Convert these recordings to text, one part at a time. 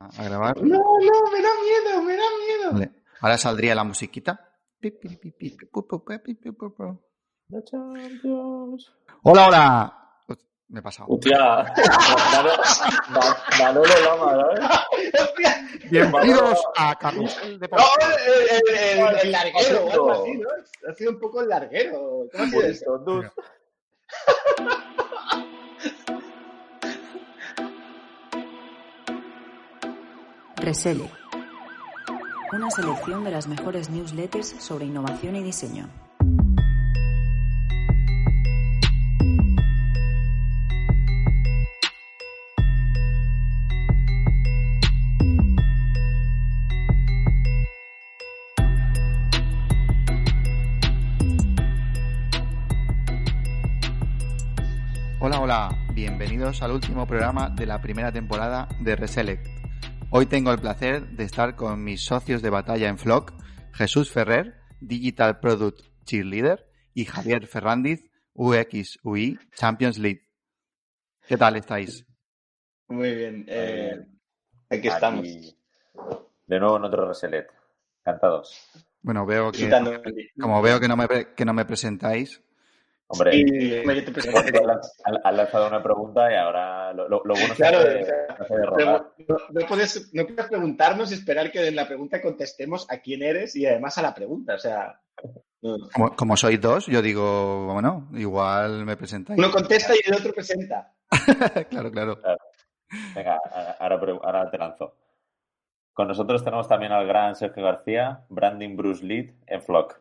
A grabar. No, no, me da miedo, me da miedo. Vale. Ahora saldría la musiquita. Hola, hola. Me he pasado. Hostia, Manolo, Lama, ¿sabes? Bienvenidos a Carrusel de No, el, el, el, el larguero. Ha sido un poco el larguero. ¿Cómo ha sido eso? Resele. Una selección de las mejores newsletters sobre innovación y diseño. Hola, hola. Bienvenidos al último programa de la primera temporada de Reselect. Hoy tengo el placer de estar con mis socios de batalla en Flock, Jesús Ferrer, Digital Product Cheerleader, y Javier Ferrandiz, UX UI Champions League. ¿Qué tal estáis? Muy bien. Eh, aquí estamos. De nuevo en otro Reselet. Encantados. Bueno, veo que, como veo que no me, que no me presentáis, Hombre, Sí, hombre, yo te presento. has has lanzado una pregunta y ahora lo, lo- lo bueno es que o sea. No, no puedes, no puedes preguntarnos y esperar que en la pregunta contestemos a quién eres y además a la pregunta. O sea, como, como sois dos, yo digo, bueno, igual me presentáis. uno contesta y el otro presenta. claro, claro. Venga, ahora, ahora te lanzo. Con nosotros tenemos también al gran Sergio García, Branding Bruce Lead en Flock.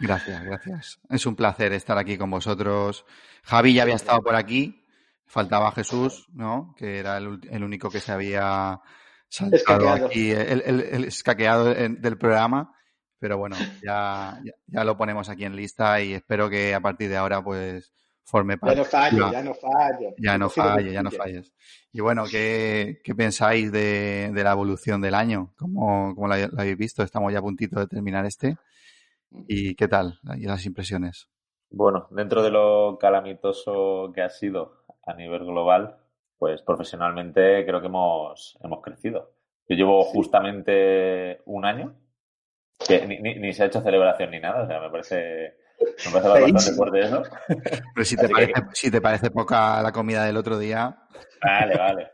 Gracias, gracias. Es un placer estar aquí con vosotros. Javi ya había estado por aquí. Faltaba Jesús, ¿no? Que era el, el único que se había saltado Escaqueado. aquí, el, el- el escaqueado en- del programa. Pero bueno, ya, ya, ya lo ponemos aquí en lista y espero que a partir de ahora pues forme Ya parte. no ya no fallo. Ya no Yo quiero que falles, ya no falles. Y bueno, ¿qué, qué pensáis de, de la evolución del año? ¿Cómo, cómo la, la habéis visto? Estamos ya a puntito de terminar este. ¿Y qué tal? Y las impresiones. Bueno, dentro de lo calamitoso que ha sido a nivel global, pues profesionalmente creo que hemos, hemos crecido. Yo llevo justamente un año, que ni, ni- ni se ha hecho celebración ni nada, o sea, me parece, me parece bastante fuerte eso. Pero si te, que- parece, si te parece poca la comida del otro día, Vale, vale.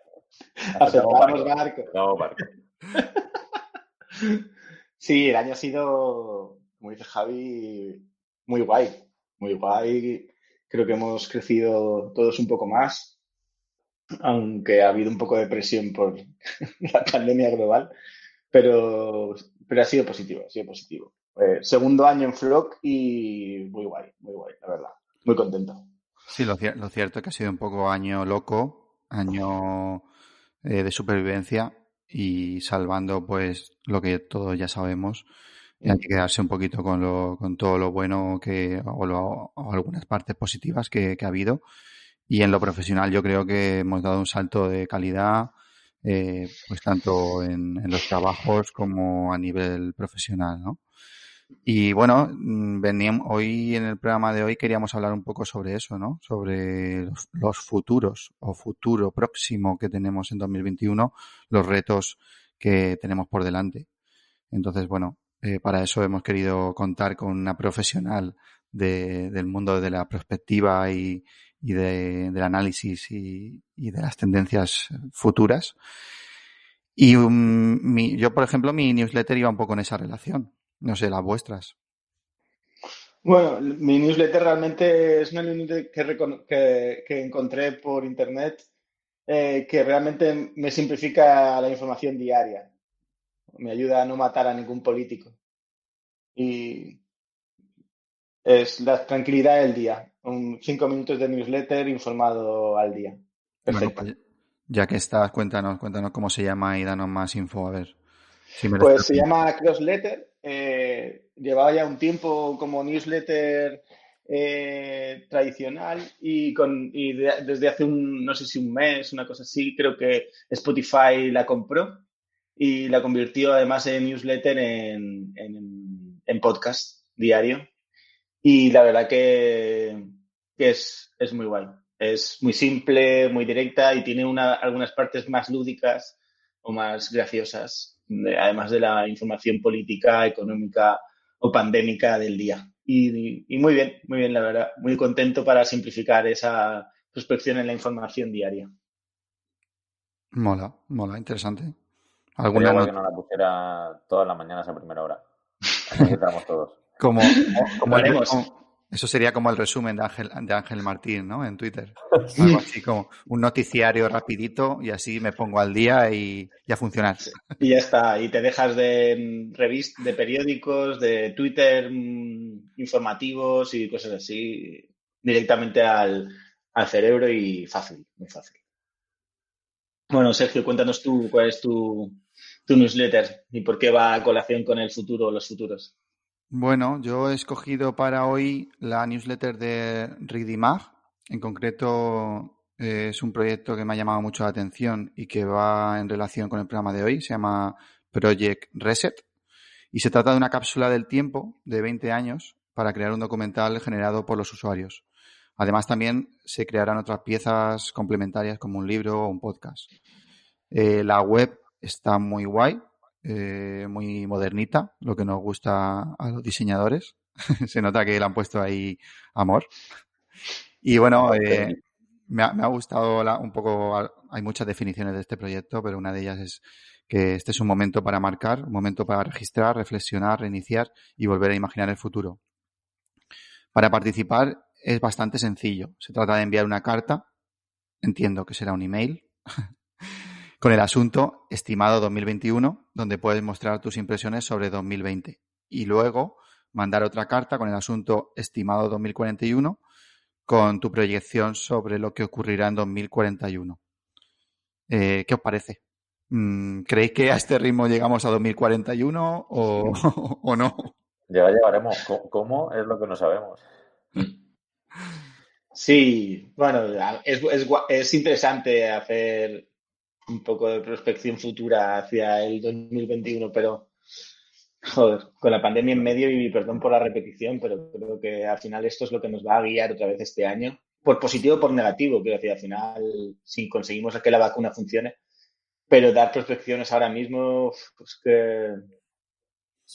Aceptamos barco. barco. Barco. Sí, el año ha sido, como dice Javi, muy guay. Muy guay. Creo que hemos crecido todos un poco más, aunque ha habido un poco de presión por la pandemia global, pero, pero ha sido positivo, ha sido positivo. Eh, segundo año en Flock y muy guay, muy guay, la verdad. Muy contento. sí, lo, lo cierto es que ha sido un poco año loco, año eh, de supervivencia y salvando pues lo que todos ya sabemos. Y hay que quedarse un poquito con, lo, con todo lo bueno que, o, lo- algunas partes positivas que, ha habido. Y en lo profesional yo creo que hemos dado un salto de calidad, eh, pues tanto en, los trabajos como a nivel profesional, ¿no? Y bueno, mm, veníamos, hoy en el programa de hoy queríamos hablar un poco sobre eso, ¿no? Sobre los, los futuros o futuro próximo que tenemos en 2021, los retos que tenemos por delante. Entonces, bueno, eh, para eso hemos querido contar con una profesional de- del mundo de la perspectiva y, de- del análisis y, de las tendencias futuras. Y um, mi- yo, por ejemplo, mi newsletter iba un poco en esa relación. No sé, las vuestras. Bueno, mi newsletter realmente es una newsletter que, que encontré por internet eh, que realmente me simplifica la información diaria. Me ayuda a no matar a ningún político. Y es la tranquilidad del día. Un cinco minutos de newsletter informado al día. Bueno, Perfecto. pues Ya que estás, cuéntanos, cuéntanos cómo se llama y danos más info, a ver. pues se llama Crossletter. Eh, llevaba ya un tiempo como newsletter eh, tradicional y, con, y desde hace un, no sé si un mes, una cosa así, creo que Spotify la compró y la convirtió además en newsletter en, en, podcast diario. Y la verdad que, que es, es muy guay. Es muy simple, muy directa y tiene una, algunas partes más lúdicas o más graciosas, además de la información política, económica o pandémica del día. Y, y, muy bien, muy bien, la verdad. Muy contento para simplificar esa prospección en la información diaria. Mola, mola, interesante. ¿Alguna que no la pusiera todas las mañanas a primera hora? Necesitamos todos. Como, como, eso sería como el resumen de Ángel, de Ángel Martín, ¿no? En Twitter. Algo así como un noticiario rapidito y así me pongo al día y ya funciona. Y ya está. Y te dejas de mm, revist de periódicos, de Twitter mm, informativos y cosas así directamente al, al cerebro y fácil, muy fácil. Bueno, Sergio, cuéntanos tú cuál es tu, tu newsletter y por qué va a colación con el futuro o los futuros. Bueno, yo he escogido para hoy la newsletter de Ridimag. En concreto, eh, es un proyecto que me ha llamado mucho la atención y que va en relación con el programa de hoy. Se llama Project Reset. Y se trata de una cápsula del tiempo de 20 años para crear un documental generado por los usuarios. Además, también se crearán otras piezas complementarias como un libro o un podcast. Eh, la web está muy guay. Eh, muy modernita, lo que nos gusta a los diseñadores. Se nota que le han puesto ahí amor. Y bueno, eh, me, ha, gustado un poco, hay muchas definiciones de este proyecto, pero una de ellas es que este es un momento para marcar, un momento para registrar, reflexionar, reiniciar y volver a imaginar el futuro. Para participar es bastante sencillo. Se trata de enviar una carta, entiendo que será un email, con el asunto estimado 2021, donde puedes mostrar tus impresiones sobre 2020. Y luego mandar otra carta con el asunto estimado 2041, con tu proyección sobre lo que ocurrirá en 2041. Eh, ¿Qué os parece? Mm, ¿Creéis que a este ritmo llegamos a 2041 o, o no? Ya llegaremos. ¿Cómo? Es lo que no sabemos. Sí, bueno, es, es, es interesante hacer un poco de prospección futura hacia el 2021, pero joder, con la pandemia en medio y perdón por la repetición, pero creo que al final esto es lo que nos va a guiar otra vez este año, por positivo o por negativo, quiero decir, al final si conseguimos que la vacuna funcione, pero dar prospecciones ahora mismo, pues que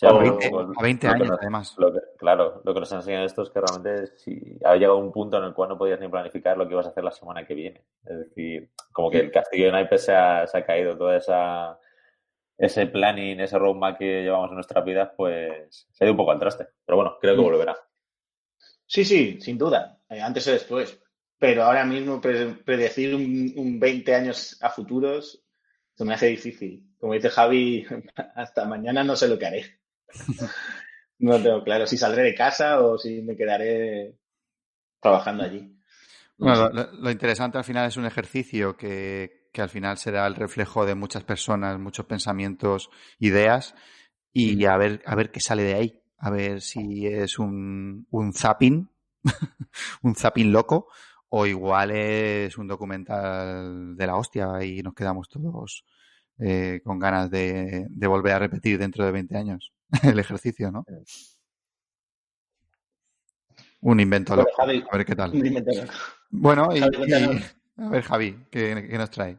a 20, años, además. claro, lo que nos enseñan esto es que realmente si ha llegado un punto en el cual no podías ni planificar lo que ibas a hacer la semana que viene. Es decir, como que el castillo de naipes se ha, se ha caído, toda esa ese planning, ese roadmap que llevamos en nuestras vidas, pues se ha ido un poco al traste. Pero bueno, creo que volverá. Sí, sí, sin duda. Eh, antes o después. Pero ahora mismo predecir un, un 20 años a futuros se me hace difícil. Como dice Javi, hasta mañana no sé lo que haré. no tengo claro si saldré de casa o si me quedaré trabajando allí. Bueno, lo, interesante al final es un ejercicio que, que, al final será el reflejo de muchas personas, muchos pensamientos, ideas y a ver, a ver qué sale de ahí. A ver si es un, un zapping, un zapping loco o igual es un documental de la hostia y nos quedamos todos eh, con ganas de, de, volver a repetir dentro de 20 años el ejercicio, ¿no? Un invento loco. a ver qué tal. Bueno, y, a ver, Javi, ¿qué, ¿qué, nos trae?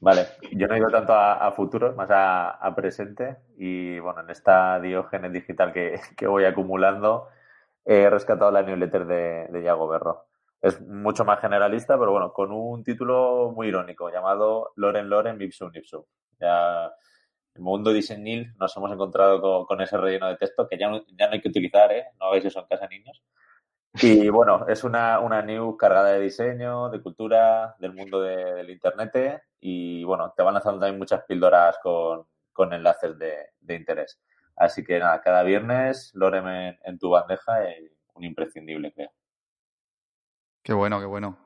Vale, yo no he ido tanto a, futuro, más a, presente. Y bueno, en esta diógenes digital que, que, voy acumulando, he rescatado la newsletter de, de Yago Berro es mucho más generalista, pero bueno, con un título muy irónico llamado Loren Loren Ipsum Ipsum. Ya el mundo diseñil nos hemos encontrado con, ese relleno de texto que ya ya no hay que utilizar, ¿eh? No hagáis eso en casa, niños. Y bueno, es una, una news cargada de diseño, de cultura, del mundo del internet y bueno, te van lanzando también muchas píldoras con, con enlaces de, de, interés. Así que nada, cada viernes Lorem en, tu bandeja, es un imprescindible, creo. Qué bueno, qué bueno.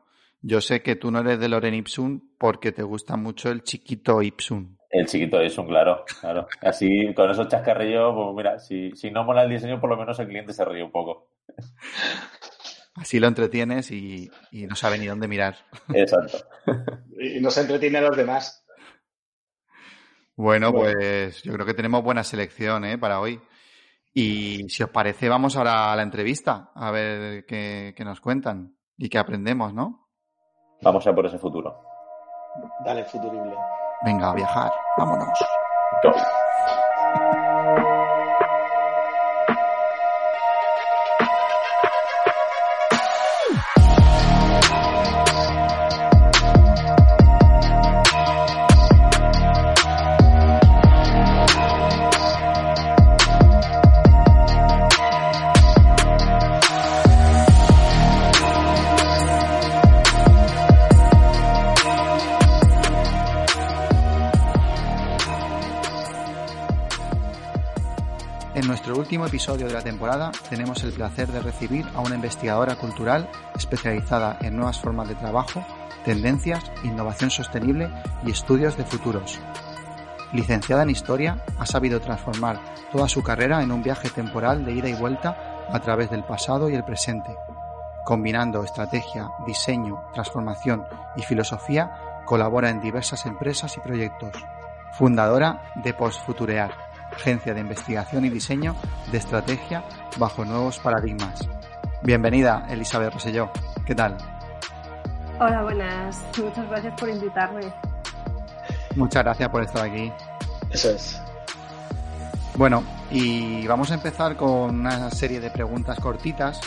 Yo sé que tú no eres de Loren Ipsum porque te gusta mucho el chiquito Ipsum. El chiquito Ipsum, claro, claro. Así, con esos chascarrillos, pues mira, si, si no mola el diseño, por lo menos el cliente se ríe un poco. Así lo entretienes y, y no sabe ni dónde mirar. Exacto. Y no se entretiene a los demás. Bueno, pues yo creo que tenemos buena selección ¿eh? para hoy. Y si os parece, vamos ahora a la entrevista a ver qué, qué nos cuentan y qué aprendemos, ¿no? Vamos a por ese futuro. Dale, futurible. Venga, a viajar. Vámonos. Episodio de la temporada tenemos el placer de recibir a una investigadora cultural especializada en nuevas formas de trabajo, tendencias, innovación sostenible y estudios de futuros. Licenciada en Historia, ha sabido transformar toda su carrera en un viaje temporal de ida y vuelta a través del pasado y el presente. Combinando estrategia, diseño, transformación y filosofía, colabora en diversas empresas y proyectos. Fundadora de Postfuturear, agencia de investigación y diseño de estrategia bajo nuevos paradigmas. Bienvenida, Elizabeth Roselló. ¿Qué tal? Hola, buenas. Muchas gracias por invitarme. Muchas gracias por estar aquí. Eso es. Bueno, y vamos a empezar con una serie de preguntas cortitas,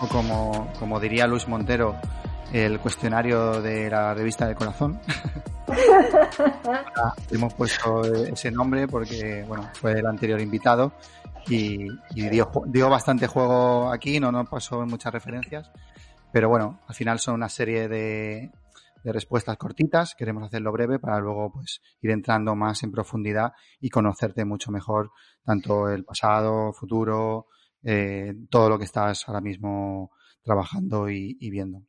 o como, como diría Luis Montero, el cuestionario de la revista del corazón. Hemos puesto ese nombre porque, bueno, fue el anterior invitado y, y dio, dio, bastante juego aquí, no nos pasó muchas referencias, pero bueno, al final son una serie de, de respuestas cortitas, queremos hacerlo breve para luego pues ir entrando más en profundidad y conocerte mucho mejor tanto el pasado, futuro, eh, todo lo que estás ahora mismo trabajando y, y viendo.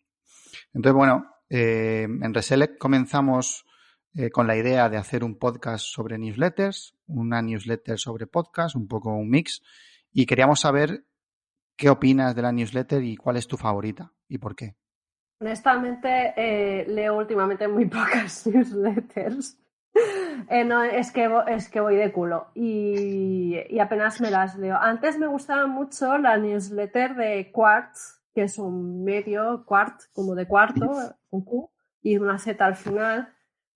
Entonces, bueno, eh, en Reselect comenzamos eh, con la idea de hacer un podcast sobre newsletters, una newsletter sobre podcast, un poco un mix, y queríamos saber qué opinas de la newsletter y cuál es tu favorita y por qué. Honestamente, eh, leo últimamente muy pocas newsletters. No, es que, es que voy de culo y, apenas me las leo. Antes me gustaba mucho la newsletter de Quartz, que es un medio, Quart, como de cuarto, un Q, y una Z al final.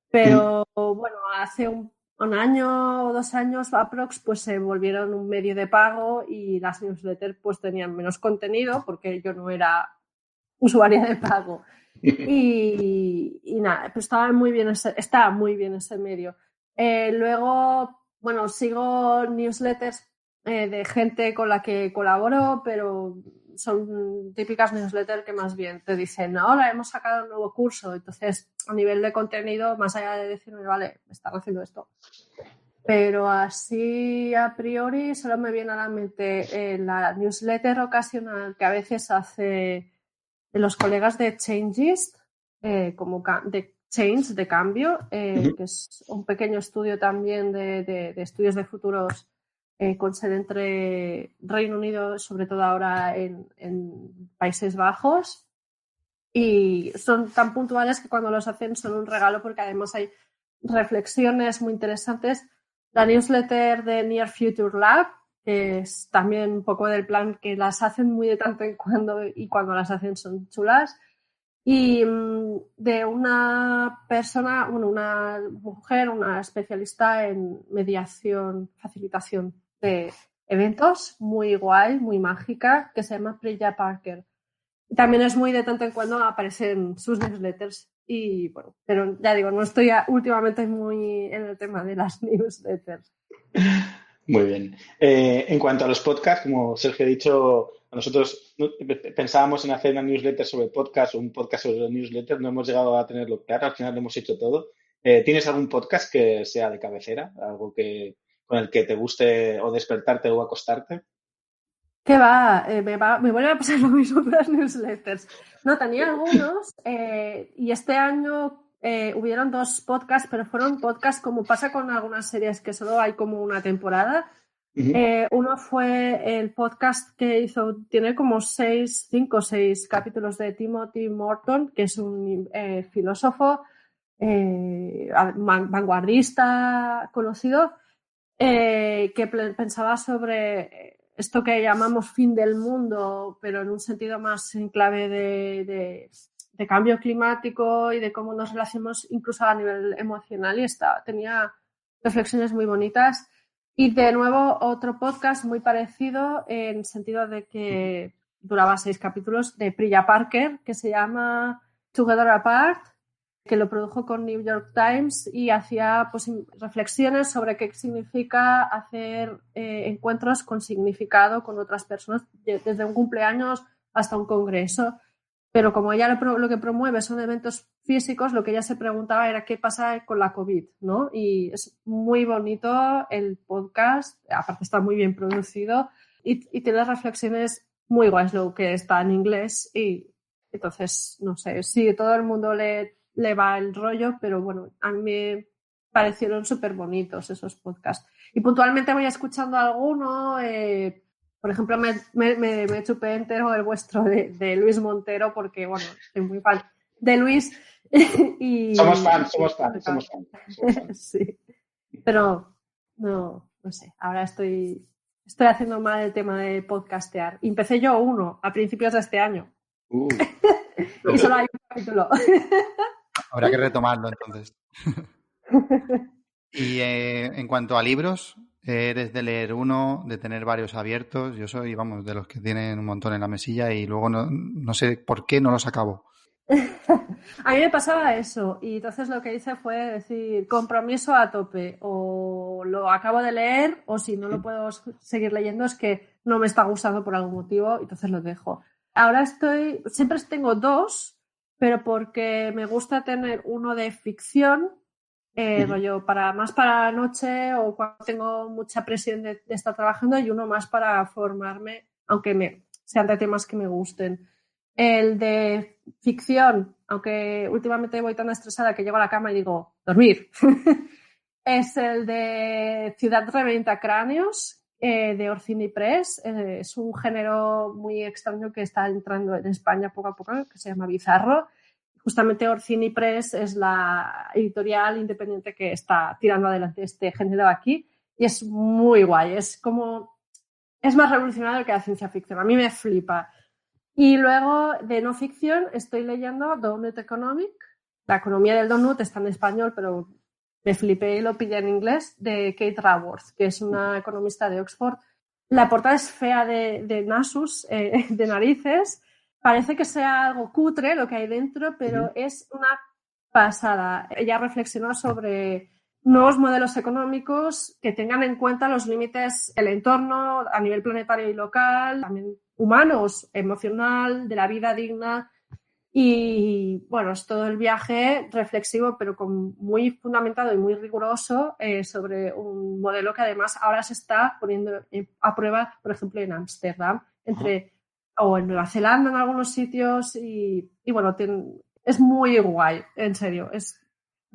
Pero bueno, hace un, un, año o dos años, Aprox, pues se volvieron un medio de pago y las newsletters pues tenían menos contenido porque yo no era usuaria de pago. Y, y nada, pues estaba muy bien ese, estaba muy bien ese medio. Eh, luego, bueno, sigo newsletters eh, de gente con la que colaboro, pero son típicas newsletters que más bien te dicen, ahora hemos sacado un nuevo curso. Entonces, a nivel de contenido, más allá de decirme, vale, me están haciendo esto. Pero así a priori solo me viene a la mente eh, la newsletter ocasional que a veces hace los colegas de Changes, eh, como de Change, de cambio, eh, uh -huh. que es un pequeño estudio también de, de, de estudios de futuros eh, con sede entre Reino Unido, sobre todo ahora en, Países Bajos. Y son tan puntuales que cuando los hacen son un regalo porque además hay reflexiones muy interesantes. La newsletter de Near Future Lab, que es también un poco del plan que las hacen muy de tanto en cuando y cuando las hacen son chulas. Y mm, de una persona, bueno, una mujer, una especialista en mediación, facilitación eventos, muy guay, muy mágica, que se llama Priya Parker. También es muy de tanto en cuando aparecen sus newsletters. Y bueno, pero ya digo, no estoy últimamente muy en el tema de las newsletters. Muy bien. Eh, en cuanto a los podcasts, como Sergio ha dicho, nosotros pensábamos en hacer una newsletter sobre podcast o un podcast sobre newsletter, no hemos llegado a tenerlo claro, al final lo hemos hecho todo. Eh, ¿Tienes algún podcast que sea de cabecera? ¿Algo que con el que te guste o despertarte o acostarte? ¿Qué va? Eh, me va? Me vuelve a pasar lo mismo con las newsletters. No, tenía algunos eh, y este año eh, hubieron dos podcasts, pero fueron podcasts como pasa con algunas series que solo hay como una temporada. Eh, uno fue el podcast que hizo, tiene como seis, cinco o seis capítulos de Timothy Morton, que es un eh, filósofo vanguardista conocido, que pensaba sobre esto que llamamos fin del mundo, pero en un sentido más en clave de de cambio climático y de cómo nos relacionamos incluso a nivel emocional y está, tenía reflexiones muy bonitas. Y de nuevo otro podcast muy parecido en sentido de que duraba seis capítulos de Priya Parker que se llama Together Apart que lo produjo con New York Times y hacía pues, reflexiones sobre qué significa hacer eh, encuentros con significado con otras personas, desde un cumpleaños hasta un congreso pero como ella lo, que promueve son eventos físicos, lo que ella se preguntaba era qué pasa con la COVID, ¿no? Y es muy bonito el podcast, aparte está muy bien producido y, y tiene reflexiones muy guays, lo que está en inglés y entonces, no sé, sí, todo el mundo le, le va el rollo, pero bueno, a mí me parecieron súper bonitos esos podcasts. Y puntualmente voy escuchando alguno, eh, por ejemplo, me, me, me, chupé entero el vuestro de, Luis Montero porque, bueno, soy muy fan de Luis. y, somos fans, somos fans, somos fans. sí. Pero, no, no sé, ahora estoy, estoy haciendo mal el tema de podcastear. Empecé yo uno a principios de este año. Uh. y solo hay un capítulo. Habrá que retomarlo entonces. y eh, en cuanto a libros, Eres de leer uno, de tener varios abiertos. Yo soy, vamos, de los que tienen un montón en la mesilla y luego no, no sé por qué no los acabo. a mí me pasaba eso y entonces lo que hice fue decir compromiso a tope o lo acabo de leer o si no lo puedo seguir leyendo es que no me está gustando por algún motivo y entonces lo dejo. Ahora estoy, siempre tengo dos, pero porque me gusta tener uno de ficción eh, rollo para más para la noche o cuando tengo mucha presión de, estar trabajando y uno más para formarme, aunque me, sean de temas que me gusten. El de ficción, aunque últimamente voy tan estresada que llego a la cama y digo, dormir. es el de Ciudad Reventa Cráneos, eh, de Orcini Press. Eh, es un género muy extraño que está entrando en España poco a poco, que se llama Bizarro justamente Orcini Press es la editorial independiente que está tirando adelante este género aquí y es muy guay, es como, es más revolucionario que la ciencia ficción, a mí me flipa. Y luego de no ficción estoy leyendo Donut Economic, la economía del donut está en español, pero me flipé y lo pillé en inglés, de Kate Raworth, que es una economista de Oxford. La portada es fea de, de Nasus, eh, de narices, parece que sea algo cutre lo que hay dentro, pero es una pasada. Ella reflexionó sobre nuevos modelos económicos que tengan en cuenta los límites del entorno a nivel planetario y local, también humanos, emocional, de la vida digna. Y bueno, es todo el viaje reflexivo, pero con, muy fundamentado y muy riguroso eh, sobre un modelo que además ahora se está poniendo a prueba, por ejemplo, en Ámsterdam, entre o en Nueva Zelanda en algunos sitios y, bueno, es muy guay, en serio. Es,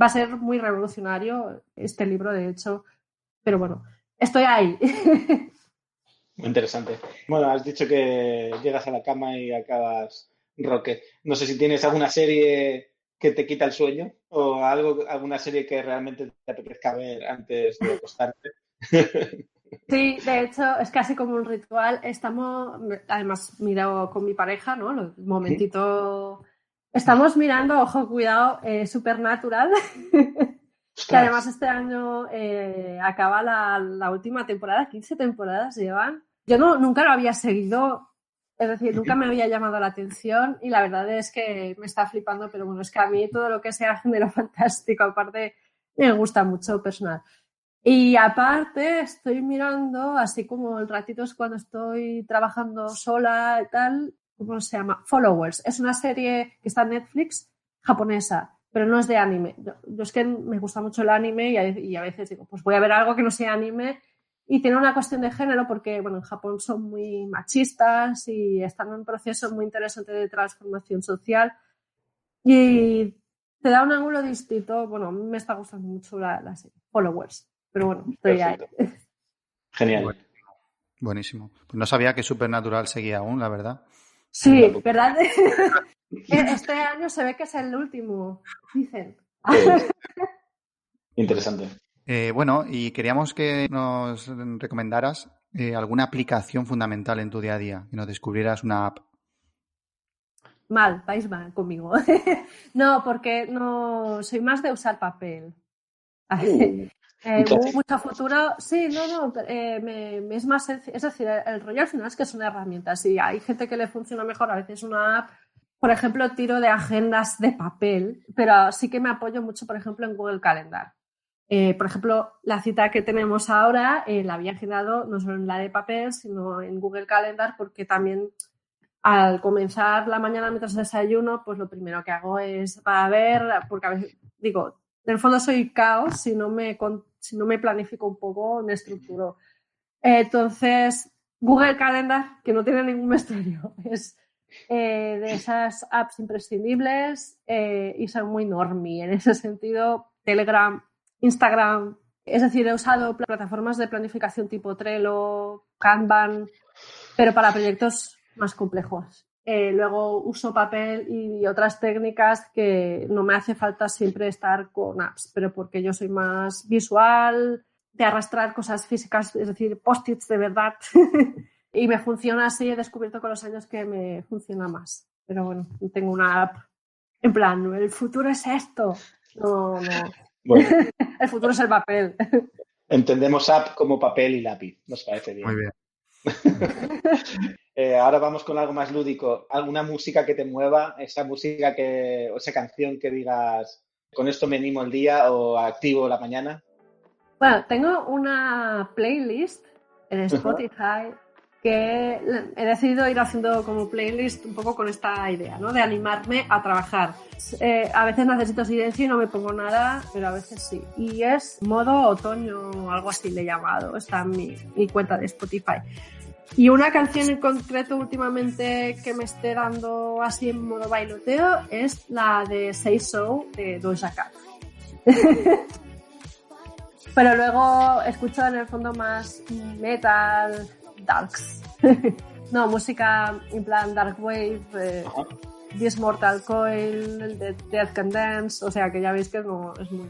va a ser muy revolucionario este libro, de hecho, pero bueno, estoy ahí. Muy interesante. Bueno, has dicho que llegas a la cama y acabas roque. No sé si tienes alguna serie que te quita el sueño o algo, alguna serie que realmente te apetezca ver antes de acostarte. Sí, de hecho, es casi como un ritual. Estamos, además, mirado con mi pareja, ¿no? Un momentito. Estamos mirando, ojo, cuidado, eh, Supernatural. que además este año eh, acaba la, última temporada, 15 temporadas llevan. Yo no, nunca lo había seguido, es decir, nunca me había llamado la atención y la verdad es que me está flipando, pero bueno, es que a mí todo lo que sea género fantástico, aparte, me gusta mucho personal. Y aparte estoy mirando, así como el ratito es cuando estoy trabajando sola y tal, ¿cómo se llama? Followers. Es una serie que está en Netflix japonesa, pero no es de anime. Es que me gusta mucho el anime y a, veces digo, pues voy a ver algo que no sea anime y tiene una cuestión de género porque, bueno, en Japón son muy machistas y están en un proceso muy interesante de transformación social y te da un ángulo distinto. Bueno, me está gustando mucho la, la serie, Followers, pero bueno, estoy ahí. Genial. Buenísimo. Pues no sabía que Supernatural seguía aún, la verdad. Sí, ¿verdad? este año se ve que es el último, dicen. Interesante. Eh, bueno, y queríamos que nos recomendaras eh, alguna aplicación fundamental en tu día a día, que nos descubrieras una app. Mal, vais mal conmigo. no, porque no soy más de usar papel. Uh, Eh, hubo mucho futuro. Sí, no, no, eh, me, me es más sencillo. Es decir, el rollo al final es que son herramientas y hay gente que le funciona mejor, a veces una app. Por ejemplo, tiro de agendas de papel, pero sí que me apoyo mucho, por ejemplo, en Google Calendar. Eh, por ejemplo, la cita que tenemos ahora eh, la había agendado no solo en la de papel, sino en Google Calendar, porque también al comenzar la mañana mientras desayuno, pues lo primero que hago es para ver, porque a veces digo, en el fondo soy caos si no me, si no me planifico un poco, me estructuro. Eh, entonces, Google Calendar, que no tiene ningún misterio, es eh, de esas apps imprescindibles eh, y son muy normie. En ese sentido, Telegram, Instagram, es decir, he usado pl- plataformas de planificación tipo Trello, Kanban, pero para proyectos más complejos. Eh, luego uso papel y otras técnicas que no me hace falta siempre estar con apps, pero porque yo soy más visual, de arrastrar cosas físicas, es decir, post-its de verdad. y me funciona así, he descubierto con los años que me funciona más. Pero bueno, tengo una app en plan, el futuro es esto. No, no. Bueno, El futuro es el papel. entendemos app como papel y lápiz. Nos parece bien. Muy bien. Eh, ahora vamos con algo más lúdico. ¿Alguna música que te mueva? Esa música que, o esa canción que digas, con esto me animo el día o activo la mañana. Bueno, tengo una playlist en Spotify que he decidido ir haciendo como playlist un poco con esta idea, ¿no? De animarme a trabajar. Eh, a veces necesito silencio y no me pongo nada, pero a veces sí. Y es modo otoño o algo así le he llamado. Está en mi, mi cuenta de Spotify. Y una canción en concreto últimamente que me esté dando así en modo bailoteo es la de Say So de Doja Cat. Pero luego escucho en el fondo más metal, darks. no, música en plan dark wave, eh. This Mortal Coil, de Death Can Dance, o sea que ya veis que no, es muy...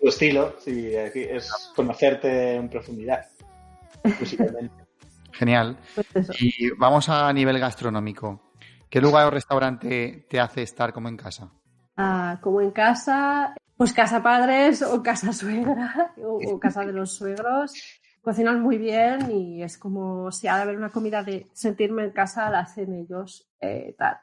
Tu estilo, sí, es conocerte en profundidad. musicalmente. Genial. pues. Y vamos a nivel gastronómico. ¿Qué lugar o restaurante te hace estar como en casa? Ah, como en casa, pues casa padres o casa suegra o, o casa de los suegros. Cocinan muy bien y es como si ha de haber una comida de sentirme en casa, la hacen ellos, eh, tal.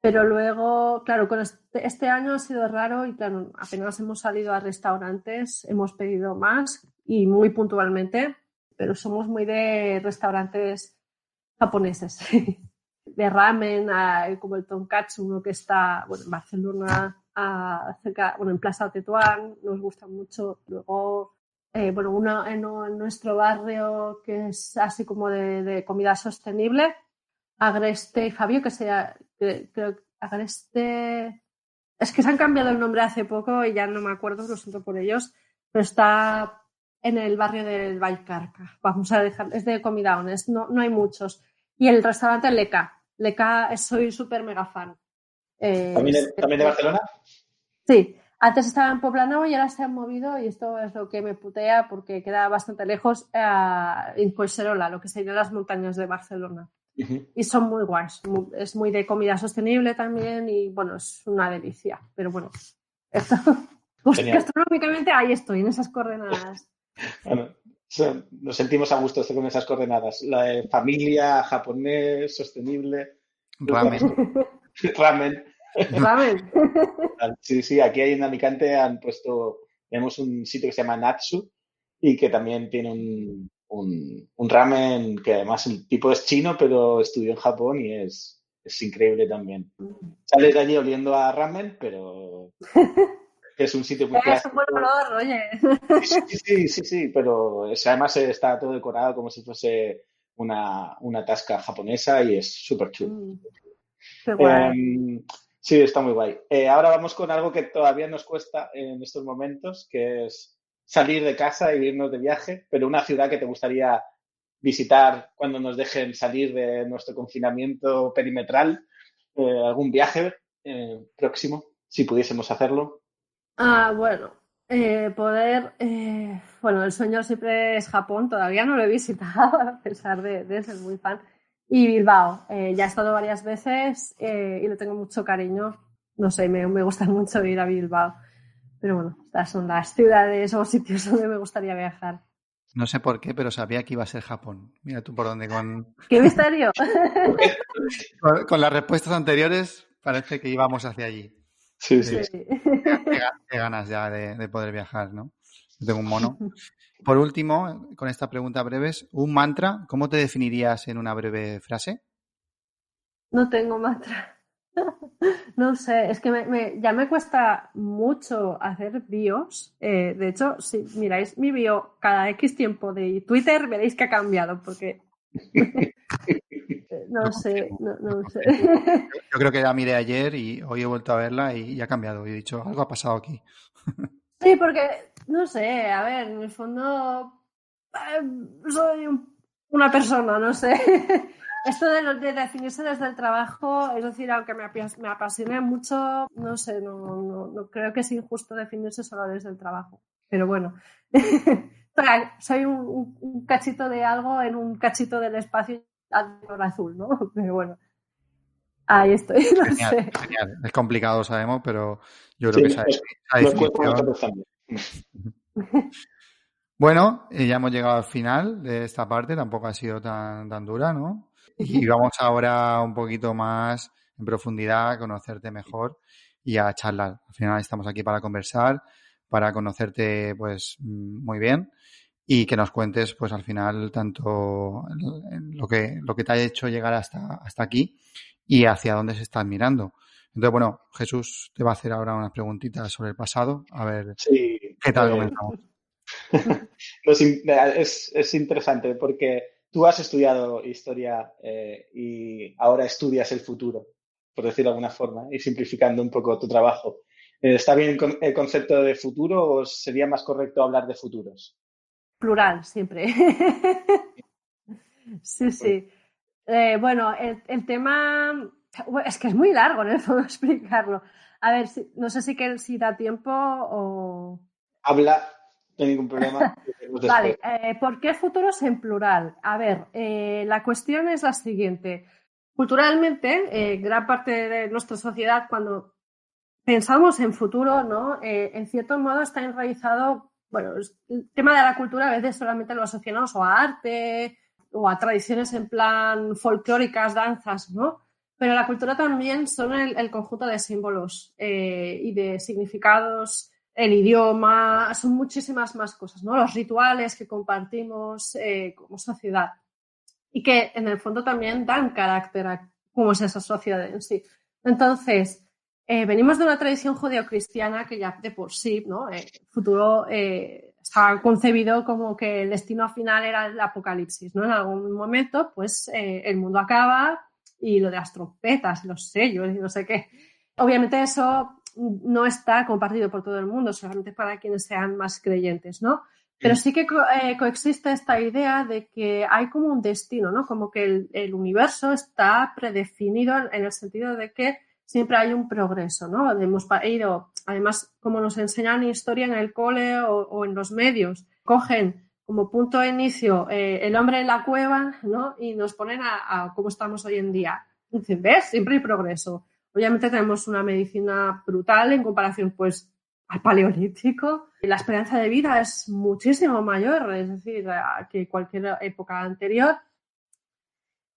Pero luego, claro, con este, este año ha sido raro y claro, apenas hemos salido a restaurantes, hemos pedido más y muy puntualmente, pero somos muy de restaurantes japoneses, de ramen, ah, como el tonkatsu, uno que está bueno, en Barcelona, ah, cerca, bueno, en Plaza Tetuán, nos gusta mucho. Luego, eh, bueno, uno en, en nuestro barrio que es así como de, de comida sostenible, Agreste y Fabio, que sea, creo que Agreste, es que se han cambiado el nombre hace poco y ya no me acuerdo, lo siento por ellos, pero está en el barrio del Valcarca. Vamos a dejar, es de comida honest, no, no hay muchos. Y el restaurante Leca. Leca, soy súper mega fan. Eh, ¿También, de, también de Barcelona? Sí, antes estaba en Poblenou y ahora se han movido y esto es lo que me putea porque queda bastante lejos eh, en Collserola, lo que serían las montañas de Barcelona. Y son muy guays, es muy de comida sostenible también y bueno, es una delicia. Pero bueno, esto, pues gastronómicamente ahí estoy, en esas coordenadas. Bueno, nos sentimos a gusto con esas coordenadas. La de familia, japonés, sostenible, Ramen. ramen. ¿Saben? Sí, sí, aquí en Alicante han puesto, tenemos un sitio que se llama Natsu y que también tiene un, un, un ramen que además el tipo es chino, pero estudió en Japón y es, es increíble también. Sales de allí oliendo a ramen, pero, es un sitio muy Es un buen olor, oye. Sí, sí, sí, sí, pero además está todo decorado como si fuese una, una tasca japonesa y es súper chulo. Mm, Qué guay. Sí, está muy guay. Eh, ahora vamos con algo que todavía nos cuesta en estos momentos, que es salir de casa e irnos de viaje, pero una ciudad que te gustaría visitar cuando nos dejen salir de nuestro confinamiento perimetral, eh, algún viaje eh, próximo, si pudiésemos hacerlo. Ah, bueno, eh, poder, bueno, el sueño siempre es Japón, todavía no lo he visitado, a pesar de, de ser muy fan. Y Bilbao, eh, ya he estado varias veces eh, y le tengo mucho cariño. No sé, me, me gusta mucho ir a Bilbao. Pero bueno, estas son las ciudades o sitios donde me gustaría viajar. No sé por qué, pero sabía que iba a ser Japón. Mira tú por dónde con, ¡Qué misterio! con, con las respuestas anteriores parece que íbamos hacia allí. Sí, Sí. Qué, ga- qué ganas ya de, de poder viajar, ¿no? Yo tengo un mono. Por último, con esta pregunta breves, un mantra, ¿cómo te definirías en una breve frase? No tengo mantra. No sé, es que me- me- ya me cuesta mucho hacer bios. Eh, de hecho, si miráis mi bio cada X tiempo de Twitter, veréis que ha cambiado, porque no sé, no, no sé. Yo creo que la miré ayer y hoy he vuelto a verla y, y ha cambiado. Y he dicho, algo ha pasado aquí. Sí, porque, no sé, a ver, en el fondo eh, soy un- una persona, no sé. Esto de, lo- de definirse desde el trabajo, es decir, aunque me, me apasione mucho, no sé, no, no, no creo que es injusto definirse solo desde el trabajo. Pero bueno, soy un, un- un cachito de algo en un cachito del espacio al color azul, ¿no? Pero bueno, ahí estoy, no Genial, sé. genial. Es complicado, sabemos, pero yo creo Sí, que esa, definición- también. Bueno, eh, ya hemos llegado al final de esta parte, tampoco ha sido tan, tan dura, ¿no? Y vamos ahora un poquito más en profundidad a conocerte mejor y a charlar. Al final estamos aquí para conversar, para conocerte pues mm, muy bien y que nos cuentes pues al final tanto lo que, lo que te ha hecho llegar hasta, hasta aquí y hacia dónde se estás mirando. Entonces, bueno, Jesús te va a hacer ahora unas preguntitas sobre el pasado, a ver Sí. qué tal eh, comenzamos. Pues in- es, es interesante porque tú has estudiado historia eh, y ahora estudias el futuro, por decirlo de alguna forma, y simplificando un poco tu trabajo. Eh, ¿Está bien el concepto de futuro o sería más correcto hablar de futuros? Plural, siempre. Sí, sí. Eh, bueno, el, el tema es que es muy largo, en el fondo, explicarlo. A ver, no sé si, que, si da tiempo o... Habla, no hay ningún problema. Vale, eh, ¿por qué futuros en plural? A ver, eh, la cuestión es la siguiente. Culturalmente, eh, gran parte de nuestra sociedad, cuando pensamos en futuro, ¿no? Eh, en cierto modo está enraizado, bueno, el tema de la cultura a veces solamente lo asociamos o a arte o a tradiciones en plan folclóricas, danzas, ¿no? Pero la cultura también son el, el conjunto de símbolos eh, y de significados, el idioma, son muchísimas más cosas, ¿no? Los rituales que compartimos eh, como sociedad y que en el fondo también dan carácter a cómo es esa sociedad en sí. Entonces, eh, venimos de una tradición judeocristiana que ya de por sí, ¿no? Eh, el futuro eh, está concebido como que el destino final era el apocalipsis, ¿no? En algún momento, pues eh, el mundo acaba y lo de las trompetas, los sellos y no sé qué. Obviamente eso no está compartido por todo el mundo, solamente para quienes sean más creyentes, ¿no? Pero sí que co- eh, coexiste esta idea de que hay como un destino, ¿no? Como que el, el universo está predefinido en, el sentido de que siempre hay un progreso, ¿no? Hemos ido, además, como nos enseñan historia en el cole o, o en los medios, cogen como punto de inicio eh, el hombre en la cueva, ¿no? Y nos ponen a, a cómo estamos hoy en día. Dicen, ¿ves? Siempre hay progreso. Obviamente tenemos una medicina brutal en comparación, pues, al paleolítico. La esperanza de vida es muchísimo mayor, es decir, que cualquier época anterior.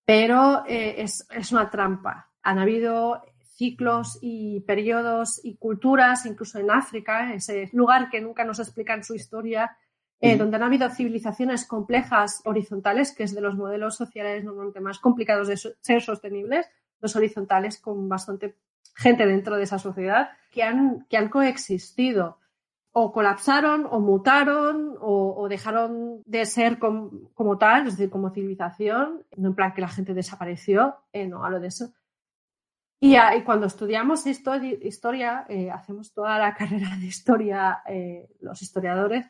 Pero eh, es, es una trampa. Han habido ciclos y periodos y culturas, incluso en África, ese lugar que nunca nos explican su historia, eh, donde han habido civilizaciones complejas horizontales, que es de los modelos sociales normalmente más complicados de ser sostenibles, los horizontales con bastante gente dentro de esa sociedad que han, que han coexistido o colapsaron o mutaron o, dejaron de ser como tal, es decir, como civilización, no en plan que la gente desapareció, eh, no hablo de eso. Y, cuando estudiamos historia, eh, hacemos toda la carrera de historia, eh, los historiadores,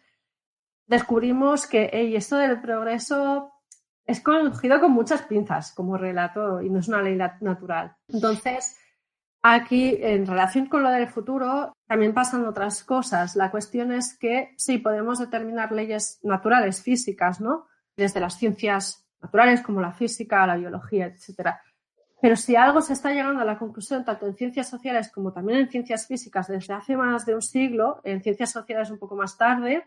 descubrimos que esto del progreso es cogido con muchas pinzas como relato y no es una ley natural. Entonces, Aquí, en relación con lo del futuro, también pasan otras cosas. La cuestión es que sí, podemos determinar leyes naturales, físicas, ¿no? Desde las ciencias naturales como la física, la biología, etcétera. Pero si algo se está llegando a la conclusión, tanto en ciencias sociales como también en ciencias físicas desde hace más de un siglo, en ciencias sociales un poco más tarde,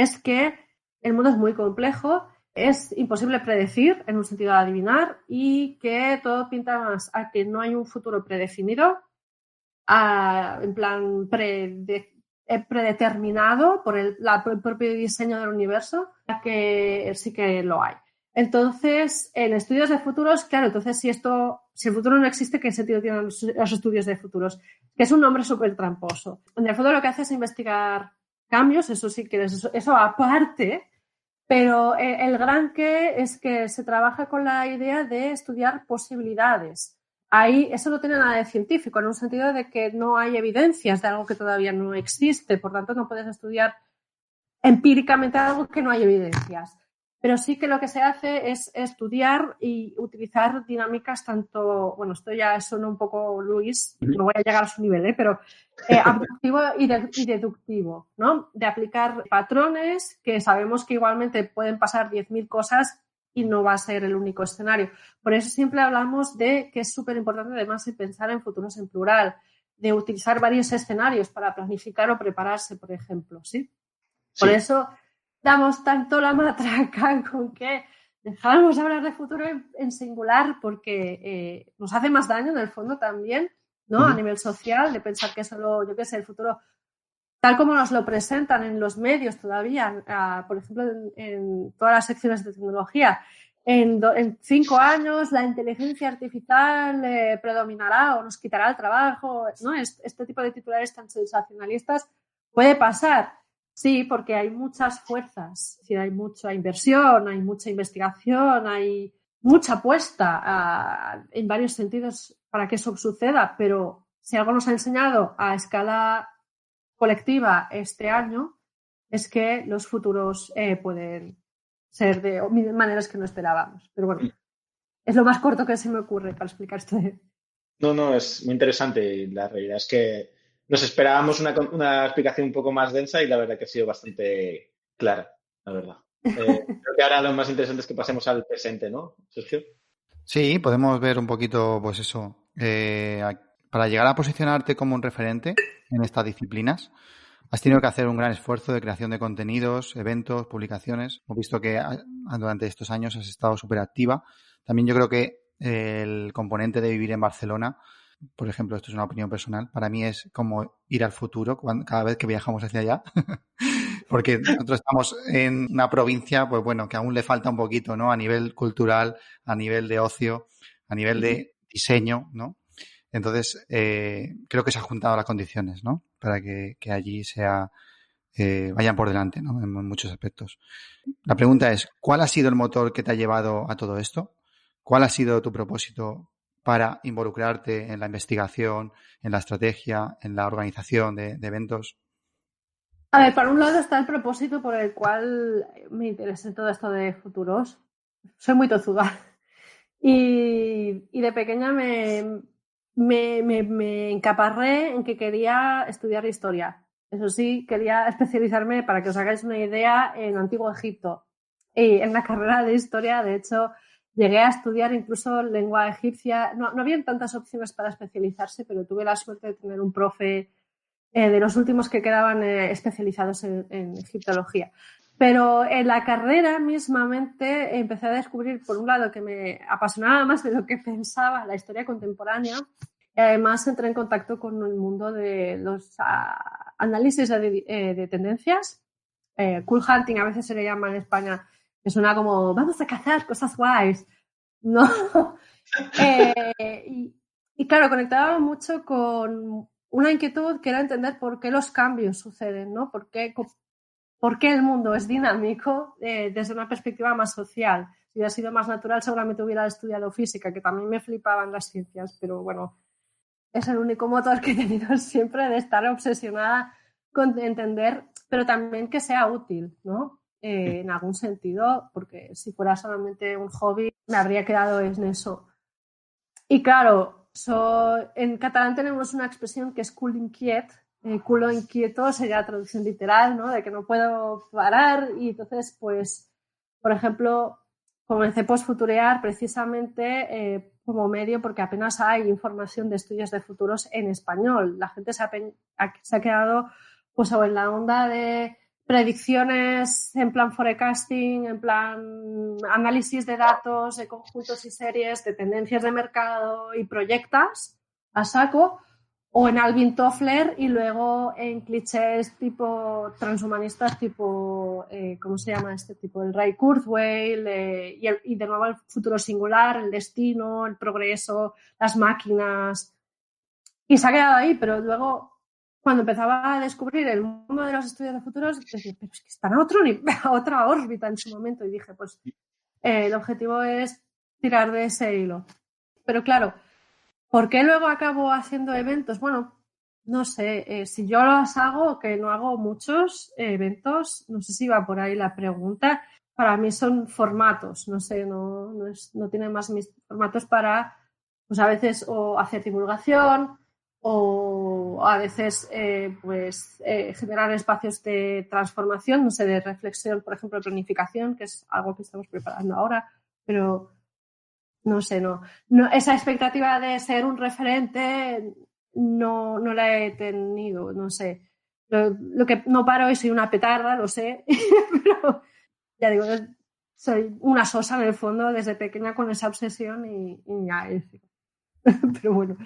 es que el mundo es muy complejo es imposible predecir, en un sentido de adivinar, y que todo pinta más a que no hay un futuro predefinido, en plan eh, predeterminado por el, propio diseño del universo, a que sí que lo hay. Entonces, en estudios de futuros, claro, entonces si esto, si el futuro no existe, ¿qué sentido tienen los, estudios de futuros? Que es un nombre súper tramposo. En el fondo lo que hace es investigar cambios, eso sí que eso, eso aparte pero el gran que es que se trabaja con la idea de estudiar posibilidades. Ahí eso no tiene nada de científico, en un sentido de que no hay evidencias de algo que todavía no existe, por tanto no puedes estudiar empíricamente algo que no hay evidencias pero sí que lo que se hace es estudiar y utilizar dinámicas tanto, bueno, esto ya suena un poco Luis, no voy a llegar a su nivel, ¿eh? pero eh, abductivo y, deductivo, ¿no? De aplicar patrones que sabemos que igualmente pueden pasar 10.000 cosas y no va a ser el único escenario. Por eso siempre hablamos de que es súper importante además de pensar en futuros en plural, de utilizar varios escenarios para planificar o prepararse, por ejemplo, ¿sí? Por eso damos tanto la matraca con que dejamos hablar de futuro en, singular porque eh, nos hace más daño en el fondo también, ¿no? A nivel social, de pensar que solo, yo qué sé, el futuro, tal como nos lo presentan en los medios todavía, por ejemplo, en, todas las secciones de tecnología, en, cinco años la inteligencia artificial eh, predominará o nos quitará el trabajo, ¿no? este tipo de titulares tan sensacionalistas puede pasar Sí, porque hay muchas fuerzas, hay mucha inversión, hay mucha investigación, hay mucha apuesta en varios sentidos para que eso suceda, pero si algo nos ha enseñado a escala colectiva este año es que los futuros eh, pueden ser de maneras que no esperábamos. Pero bueno, es lo más corto que se me ocurre para explicar esto. No, no, es muy interesante. La realidad es que nos esperábamos una, explicación un poco más densa y la verdad que ha sido bastante clara, la verdad. Eh, creo que ahora lo más interesante es que pasemos al presente, ¿no, Sergio? Sí, podemos ver un poquito, pues eso, eh, para llegar a posicionarte como un referente en estas disciplinas, has tenido que hacer un gran esfuerzo de creación de contenidos, eventos, publicaciones. Hemos visto que ah, durante estos años has estado súper activa. También yo creo que el componente de vivir en Barcelona por ejemplo, esto es una opinión personal, para mí es como ir al futuro cada vez que viajamos hacia allá, porque nosotros estamos en una provincia, pues bueno, que aún le falta un poquito, ¿no? A nivel cultural, a nivel de ocio, a nivel de diseño, ¿no? Entonces, eh, creo que se han juntado las condiciones, ¿no? Para que, allí sea, eh, vayan por delante, ¿no? En, en muchos aspectos. La pregunta es, ¿cuál ha sido el motor que te ha llevado a todo esto? ¿Cuál ha sido tu propósito para involucrarte en la investigación, en la estrategia, en la organización de, eventos? A ver, por un lado está el propósito por el cual me interesa todo esto de futuros. Soy muy tozuda. Y, de pequeña me, me, me, encaparré en que quería estudiar historia. Eso sí, quería especializarme, para que os hagáis una idea, en Antiguo Egipto. Y en la carrera de historia, de hecho, Llegué a estudiar incluso lengua egipcia. No, no habían tantas opciones para especializarse, pero tuve la suerte de tener un profe eh, de los últimos que quedaban eh, especializados en, egiptología. Pero en la carrera mismamente empecé a descubrir, por un lado, que me apasionaba más de lo que pensaba la historia contemporánea. Y además entré en contacto con el mundo de los ah, análisis de, eh, de tendencias. cool hunting a veces se le llama en España que suena como, vamos a cazar cosas guays. No. Eh, y claro, conectaba mucho con una inquietud que era entender por qué los cambios suceden, ¿no? ¿Por qué, por qué el mundo es dinámico eh, desde una perspectiva más social? Si hubiera sido más natural, seguramente hubiera estudiado física, que también me flipaban las ciencias, pero bueno, es el único motor que he tenido siempre de estar obsesionada con entender, pero también que sea útil, ¿no? Eh, en algún sentido, porque si fuera solamente un hobby, me habría quedado en eso. Y claro, en catalán tenemos una expresión que es cul inquiet, eh, culo inquieto sería la traducción literal, ¿no? De que no puedo parar y entonces, pues, por ejemplo, comencé postfuturear precisamente eh, como medio porque apenas hay información de estudios de futuros en español. La gente se ha, se ha quedado pues en la onda de predicciones en plan forecasting, en plan análisis de datos, de conjuntos y series, de tendencias de mercado y proyectas a saco, o en Alvin Toffler y luego en clichés tipo transhumanistas, tipo, eh, ¿cómo se llama este tipo? El Ray Kurzweil y, y, de nuevo el futuro singular, el destino, el progreso, las máquinas. Y se ha quedado ahí, pero luego cuando empezaba a descubrir el mundo de los estudios de futuros, decía, pero es que están a, otra órbita en su momento. Y dije, pues eh, el objetivo es tirar de ese hilo. Pero claro, ¿por qué luego acabo haciendo eventos? Bueno, no sé, eh, si yo los hago, que no hago muchos eventos, no sé si va por ahí la pregunta. Para mí son formatos, no sé, no, no, no tiene más mis formatos para, pues a veces, o hacer divulgación, o a veces eh, pues eh, generar espacios de transformación, no sé, de reflexión, por ejemplo, planificación, que es algo que estamos preparando ahora, pero no sé, no, no esa expectativa de ser un referente no, no la he tenido, no sé. Lo, que no paro es soy una petarda, lo sé, pero ya digo, soy una sosa en el fondo desde pequeña con esa obsesión y, y ya, pero bueno.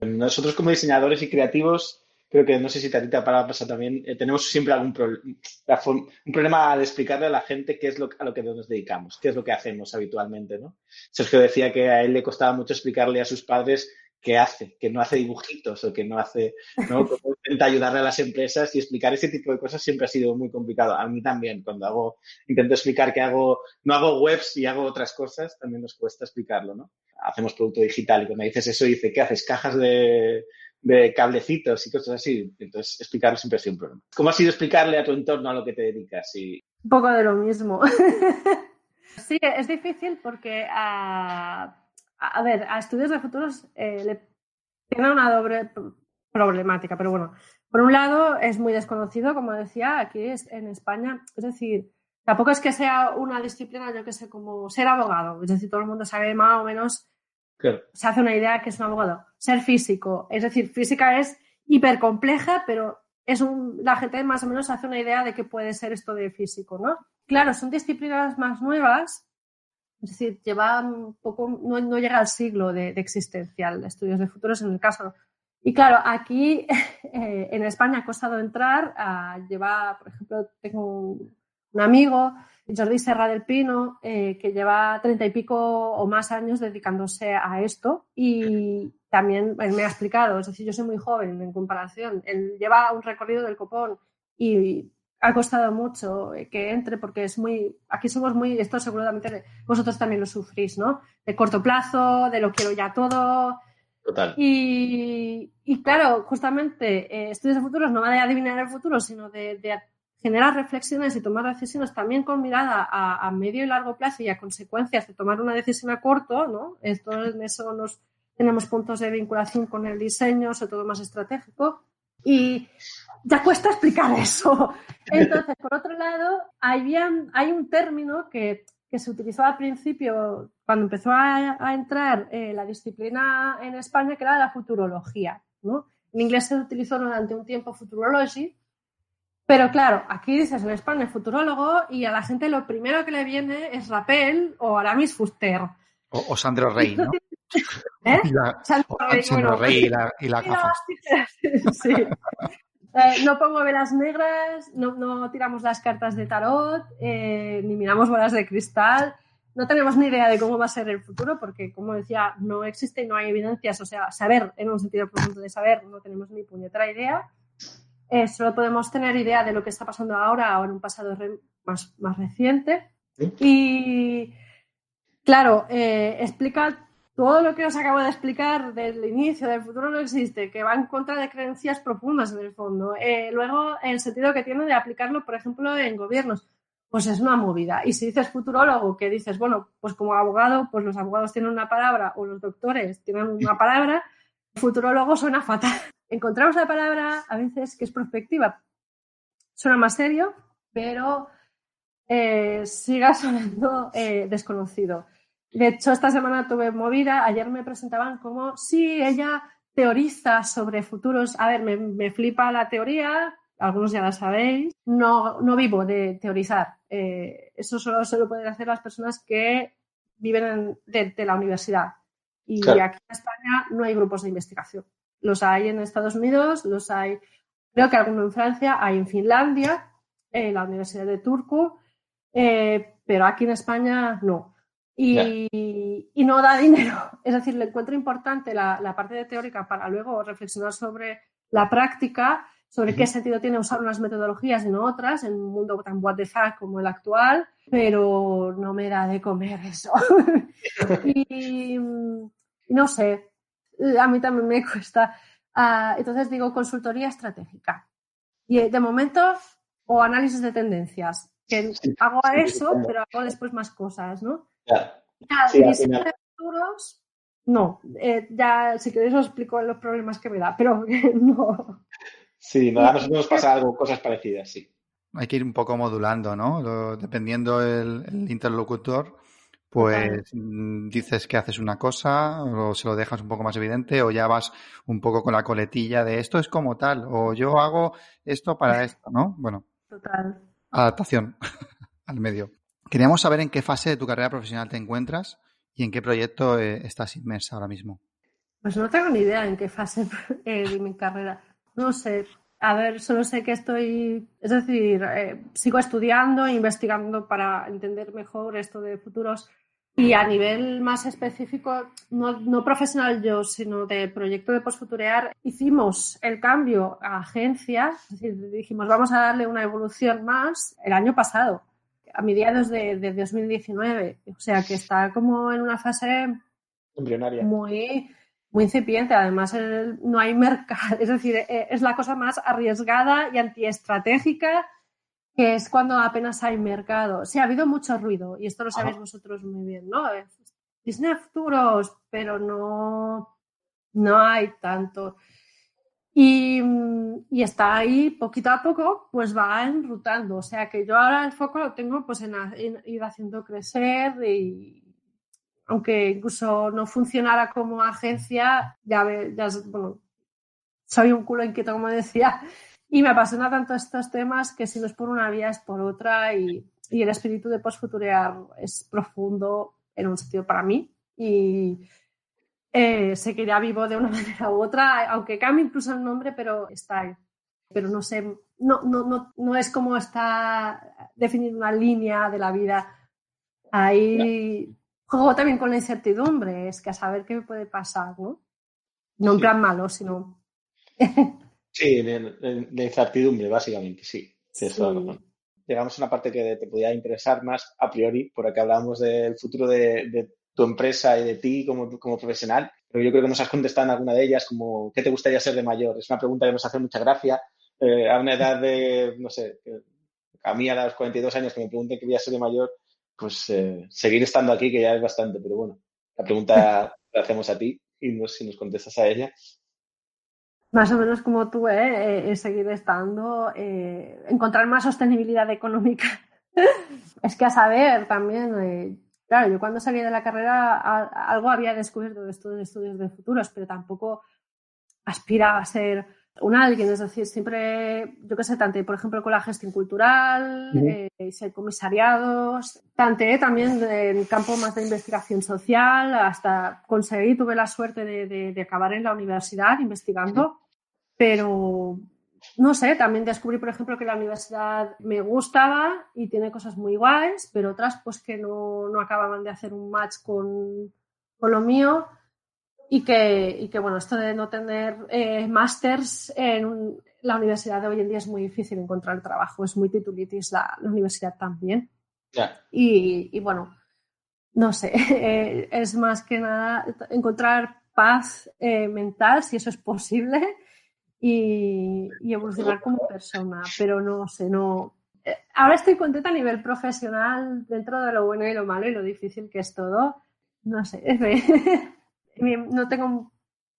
Nosotros como diseñadores y creativos, creo que no sé si te para pasar también, eh, tenemos siempre algún un problema de explicarle a la gente qué es lo, a lo que nos dedicamos, qué es lo que hacemos habitualmente, ¿no? Sergio decía que a él le costaba mucho explicarle a sus padres qué hace, que no hace dibujitos o que no hace, ¿no? Intenta ayudarle a las empresas y explicar ese tipo de cosas siempre ha sido muy complicado. A mí también, cuando hago, intento explicar que hago, no hago webs y hago otras cosas, también nos cuesta explicarlo, ¿no? Hacemos producto digital y cuando dices eso dice, ¿qué haces? Cajas de, cablecitos y cosas así. Entonces, explicarlo siempre ha sido un problema. ¿Cómo ha sido explicarle a tu entorno a lo que te dedicas? Un poco de lo mismo. sí, es difícil porque a a ver, a estudios de futuros eh, le tiene una doble problemática, pero bueno, por un lado es muy desconocido, como decía, aquí en España, es decir, tampoco es que sea una disciplina, yo que sé, como ser abogado, es decir, todo el mundo sabe más o menos, se hace una idea que es un abogado, ser físico, es decir, física es hipercompleja, pero es un, la gente más o menos hace una idea de qué puede ser esto de físico, ¿no? Claro, son disciplinas más nuevas es decir, lleva un poco, no, llega al siglo de, existencia el estudios de futuros en el caso. Y claro, aquí eh, en España ha costado entrar, lleva, por ejemplo, tengo un, amigo, Jordi Serra del Pino, eh, que lleva treinta y pico o más años dedicándose a esto y también me ha explicado, es decir, yo soy muy joven en comparación, él lleva un recorrido del copón y ha costado mucho eh, que entre porque es muy, aquí somos muy, esto seguramente vosotros también lo sufrís, ¿no? De corto plazo, de lo quiero ya todo. Total. Y, y claro, justamente eh, estudios de futuros no va de adivinar el futuro, sino de, generar reflexiones y tomar decisiones también con mirada a, medio y largo plazo y a consecuencias de tomar una decisión a corto, ¿no? Esto, en eso nos tenemos puntos de vinculación con el diseño, sobre todo más estratégico. Y ya cuesta explicar eso. Entonces, por otro lado, hay un término que, se utilizó al principio, cuando empezó a, entrar eh, la disciplina en España, que era la futurología. ¿no? En inglés se utilizó durante un tiempo futurology, pero claro, aquí dices en España futurólogo y a la gente lo primero que le viene es Rapel o Aramis Fuster. O, Sandro Rey, ¿no? ¿Eh? Sandro, Rey, y la, y la sí. Eh, no pongo velas negras, no, tiramos las cartas de tarot, eh, ni miramos bolas de cristal. no tenemos ni idea de cómo va a ser el futuro porque, como decía, no existe y no hay evidencias. O sea, saber, en un sentido profundo de saber, no tenemos ni puñetera idea. Eh, solo podemos tener idea de lo que está pasando ahora o en un pasado más, más reciente. Y, claro, eh, explica todo lo que os acabo de explicar del inicio, del futuro no existe, que va en contra de creencias profundas en el fondo. Eh, luego, el sentido que tiene de aplicarlo, por ejemplo, en gobiernos, pues es una movida. Y si dices futurólogo, que dices, bueno, pues como abogado, pues los abogados tienen una palabra o los doctores tienen una palabra, futurólogo suena fatal. Encontramos la palabra a veces que es prospectiva. Suena más serio, pero eh, siga sonando eh, desconocido. De hecho, esta semana tuve movida, ayer me presentaban como, sí, ella teoriza sobre futuros. A ver, me, flipa la teoría, algunos ya la sabéis. No, no vivo de teorizar. Eh, eso solo se lo pueden hacer las personas que viven de, la universidad. Y aquí en España no hay grupos de investigación. Los hay en Estados Unidos, los hay, creo que algunos en Francia, hay en Finlandia, en la Universidad de Turku, eh, pero aquí en España no y, no da dinero. Es decir, le encuentro importante la, parte de teórica para luego reflexionar sobre la práctica, sobre qué sentido tiene usar unas metodologías y no otras en un mundo tan what the fuck como el actual, pero no me da de comer eso. y, no sé, a mí también me cuesta. Ah, entonces digo consultoría estratégica. Y de momento, o análisis de tendencias, que hago eso, pero hago después más cosas, ¿no? Ya. futuros, no. Eh, ya, si queréis os explico los problemas que me da, pero no. Sí, a nosotros nos pasa algo, cosas parecidas, sí. Hay que ir un poco modulando, ¿no? dependiendo el, interlocutor, pues mm, dices que haces una cosa o se lo dejas un poco más evidente o ya vas un poco con la coletilla de esto es como tal o yo hago esto para esto, ¿no? Bueno. Total. Adaptación al medio. Queríamos saber en qué fase de tu carrera profesional te encuentras y en qué proyecto eh, estás inmersa ahora mismo. Pues no tengo ni idea en qué fase eh, de mi carrera. No sé. A ver, solo sé que estoy, es decir, eh, sigo estudiando, e investigando para entender mejor esto de futuros y a nivel más específico, no, no, profesional yo, sino de proyecto de postfuturear, hicimos el cambio a agencia, es decir, dijimos vamos a darle una evolución más el año pasado a mediados de, de 2019. O sea que está como en una fase embrionaria. Muy, muy incipiente. Además, no hay mercado. Es decir, e, es la cosa más arriesgada y antiestratégica que es cuando apenas hay mercado. Sí, ha habido mucho ruido y esto lo sabéis vosotros muy bien, ¿no? Disney futuros, pero no, no hay tanto. Y, y, está ahí poquito a poco, pues va enrutando. O sea que yo ahora el foco lo tengo pues en, ir haciendo crecer y aunque incluso no funcionara como agencia, ya, ya bueno, soy un culo inquieto, como decía, y me apasiona tanto estos temas que si no es por una vía es por otra y, y el espíritu de postfuturear es profundo en un sentido para mí y eh, seguirá vivo de una manera u otra, aunque cambie incluso el nombre, pero está ahí. Pero no sé, no, no, no, no es como está definido una línea de la vida. Ahí juego también con la incertidumbre, es que a saber qué puede pasar, ¿no? No en plan malo, sino. sí, de, incertidumbre, básicamente, sí. Llegamos a una parte que te podía interesar más a priori, por aquí hablamos del futuro de, tu empresa y de ti como, como profesional, pero yo creo que nos has contestado en alguna de ellas como ¿qué te gustaría ser de mayor? Es una pregunta que nos hace mucha gracia. Eh, a una edad de, no sé, a mí a los 42 años que me pregunten qué voy a ser de mayor, pues eh, seguir estando aquí, que ya es bastante, pero bueno, la pregunta la hacemos a ti y no, si nos contestas a ella. Más o menos como tú, ¿eh? eh seguir estando, encontrar más sostenibilidad económica. es que a saber también, Claro, yo cuando salí de la carrera algo había descubierto de estos estudios de futuros, pero tampoco aspiraba a ser un alguien, es decir, siempre, yo qué sé, tanteé, por ejemplo, con la gestión cultural, uh hice comisariados, tanteé también en campo más de investigación social, hasta conseguí, tuve la suerte de, acabar en la universidad investigando, pero no sé, también descubrí, por ejemplo, que la universidad me gustaba y tiene cosas muy guays, pero otras pues que no, no acababan de hacer un match con, con lo mío y que, y que, bueno, esto de no tener eh, másters en la universidad de hoy en día es muy difícil encontrar trabajo, es muy titulitis la, la universidad también. Ya. Y, y bueno, no sé, eh, es más que nada encontrar paz eh, mental, si eso es posible, y, y evolucionar como persona, pero no sé, no. eh, Ahora estoy contenta a nivel profesional, dentro de lo bueno y lo malo y lo difícil que es todo. No sé, no tengo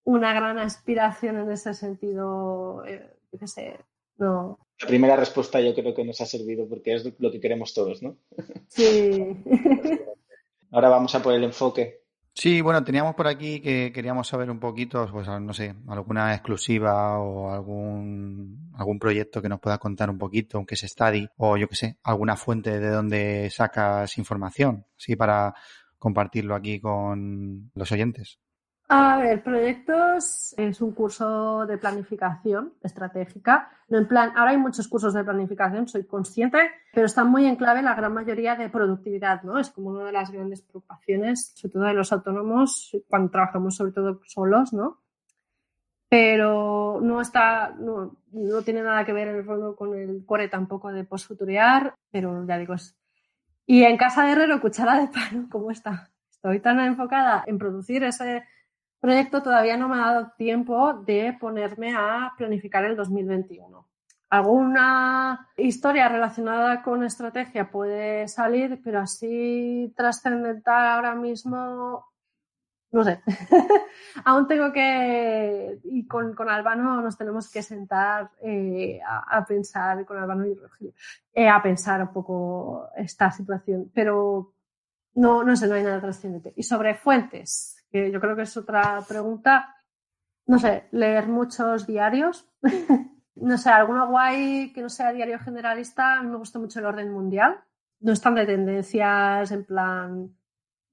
una gran aspiración en ese sentido, eh, yo qué sé, no. La primera respuesta yo creo que nos ha servido porque es lo que queremos todos, ¿no? Sí. Ahora vamos a por el enfoque. Sí, bueno, teníamos por aquí que queríamos saber un poquito, pues no sé, alguna exclusiva o algún, algún proyecto que nos pueda contar un poquito, aunque es study, o yo qué sé, alguna fuente de donde sacas información, sí, para compartirlo aquí con los oyentes. A ver, proyectos es un curso de planificación estratégica. No en plan, ahora hay muchos cursos de planificación, soy consciente, pero están muy en clave la gran mayoría de productividad, ¿no? Es como una de las grandes preocupaciones, sobre todo de los autónomos, cuando trabajamos sobre todo solos, ¿no? Pero no está, no, no tiene nada que ver en el fondo con el core tampoco de postfuturear, pero ya digo, es... Y en casa de Herrero, cuchara de palo, ¿cómo está? Estoy tan enfocada en producir ese proyecto todavía no me ha dado tiempo de ponerme a planificar el 2021. Alguna historia relacionada con estrategia puede salir, pero así trascendental ahora mismo, no sé. Aún tengo que, y con, con, Albano nos tenemos que sentar eh, a, pensar, con Albano y Rogelio, eh, a pensar un poco esta situación, pero no, no sé, no hay nada trascendente. Y sobre fuentes, que yo creo que es otra pregunta. No sé, leer muchos diarios. no sé, alguno guay que no sea diario generalista. A mí me gusta mucho el orden mundial. No están de tendencias en plan,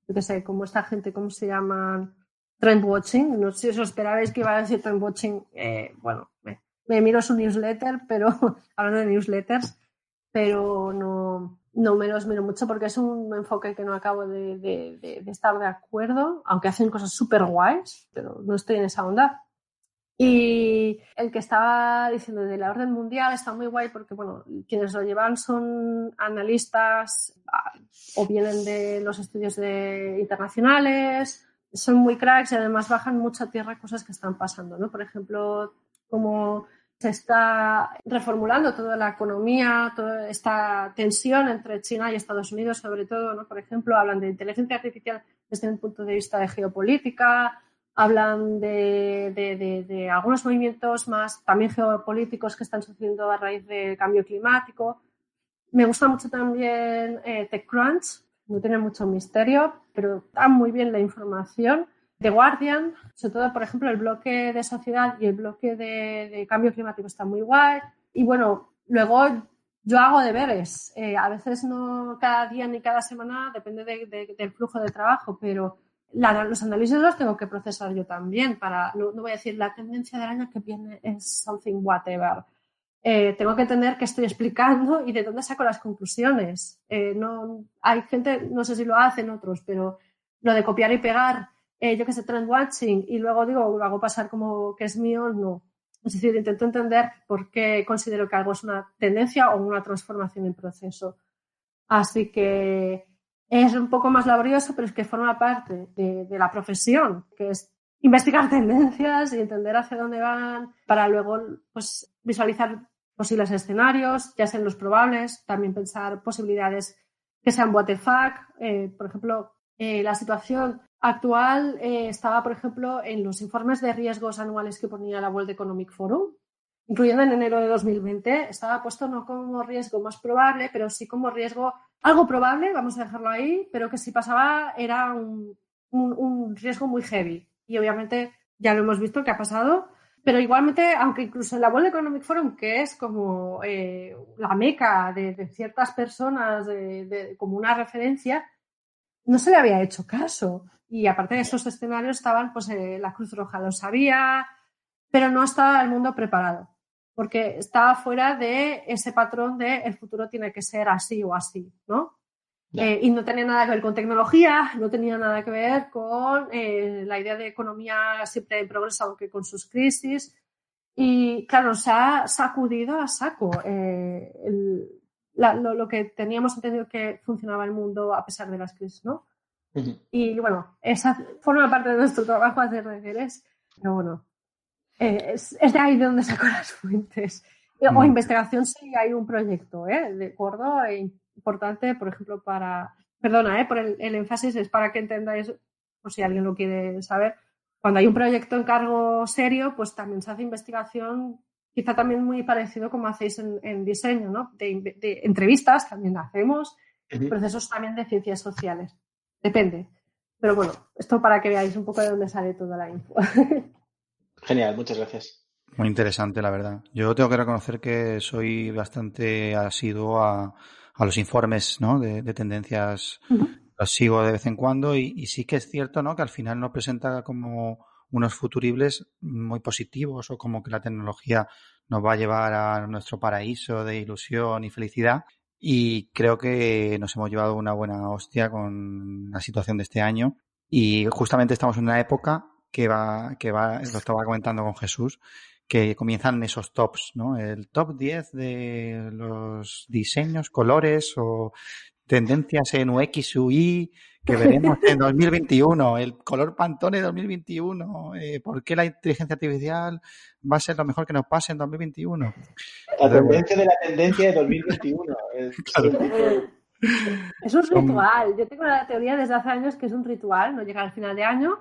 yo qué sé, como esta gente, ¿cómo se llaman? Trend watching. No sé si os esperabais que iba a decir trend watching. Eh, bueno, me, me miro su newsletter, pero hablando de newsletters, pero no, no me los miro mucho porque es un enfoque que no acabo de, de, de, de estar de acuerdo, aunque hacen cosas súper guays, pero no estoy en esa onda. Y el que estaba diciendo de la orden mundial está muy guay porque, bueno, quienes lo llevan son analistas o vienen de los estudios de internacionales, son muy cracks y además bajan mucho a tierra cosas que están pasando, ¿no? Por ejemplo, como se está reformulando toda la economía, toda esta tensión entre China y Estados Unidos, sobre todo, ¿no? Por ejemplo, hablan de inteligencia artificial desde un punto de vista de geopolítica, hablan de, algunos movimientos más también geopolíticos que están sucediendo a raíz del cambio climático. Me gusta mucho también eh, TechCrunch, no tiene mucho misterio, pero da muy bien la información. The Guardian, sobre todo, por ejemplo, el bloque de sociedad y el bloque de, de cambio climático está muy guay. Y bueno, luego yo hago deberes. Eh, a veces no cada día ni cada semana, depende de, de, del flujo de trabajo, pero la, los análisis los tengo que procesar yo también para, no, no, voy a decir la tendencia del año que viene es something whatever. Eh, tengo que entender qué estoy explicando y de dónde saco las conclusiones. Eh, no, hay gente, no sé si lo hacen otros, pero lo de copiar y pegar eh, yo que sé, trend watching y luego digo, lo hago pasar como que es mío, no. Es decir, intento entender por qué considero que algo es una tendencia o una transformación en proceso. Así que es un poco más laborioso, pero es que forma parte de, de la profesión, que es investigar tendencias y entender hacia dónde van para luego pues, visualizar posibles escenarios, ya sean los probables, también pensar posibilidades que sean what the fuck. Eh, por ejemplo, eh, la situación actual eh, estaba, por ejemplo, en los informes de riesgos anuales que ponía la World Economic Forum, incluyendo en enero de 2020, estaba puesto no como riesgo más probable, pero sí como riesgo algo probable, vamos a dejarlo ahí, pero que si pasaba era un, un, riesgo muy heavy. Y obviamente ya lo hemos visto que ha pasado, pero igualmente, aunque incluso en la World Economic Forum, que es como eh, la meca de, ciertas personas, de, como una referencia, no se le había hecho caso. Y aparte de esos escenarios estaban, pues eh, la Cruz Roja lo sabía, pero no estaba el mundo preparado. porque está fuera de ese patrón de el futuro tiene que ser así o así, ¿no? Eh, y no tenía nada que ver con tecnología, no tenía nada que ver con eh, la idea de economía siempre en progreso, aunque con sus crisis. Y claro, se ha sacudido a saco eh, lo, que teníamos entendido que funcionaba el mundo a pesar de las crisis, ¿no? Y bueno, esa forma parte de nuestro trabajo hacer deberes, pero bueno, es, de ahí de donde saco las fuentes. O investigación si hay un proyecto, ¿eh? De acuerdo, importante, por ejemplo, para, perdona, ¿eh? por el, énfasis, es para que entendáis, por si alguien lo quiere saber, cuando hay un proyecto en cargo serio, pues también se hace investigación, quizá también muy parecido como hacéis en, diseño, ¿no? De, entrevistas también hacemos, procesos también de ciencias sociales. Depende. Pero bueno, esto para que veáis un poco de dónde sale toda la info. Genial, muchas gracias. Muy interesante, la verdad. Yo tengo que reconocer que soy bastante asiduo a, a los informes ¿no? de, tendencias. Los sigo de vez en cuando y, sí que es cierto ¿no? que al final nos presenta como unos futuribles muy positivos o como que la tecnología nos va a llevar a nuestro paraíso de ilusión y felicidad. Y creo que nos hemos llevado una buena hostia con la situación de este año. Y justamente estamos en una época que va, que va, lo estaba comentando con Jesús, que comienzan esos tops, ¿no? El top 10 de los diseños, colores o tendencias en UX, UI que veremos en 2021, el color Pantone 2021, eh, ¿por qué la inteligencia artificial va a ser lo mejor que nos pase en 2021? La tendencia de la tendencia de 2021. Es, un ritual. Yo tengo la teoría desde hace años que es un ritual, no llega al final de año,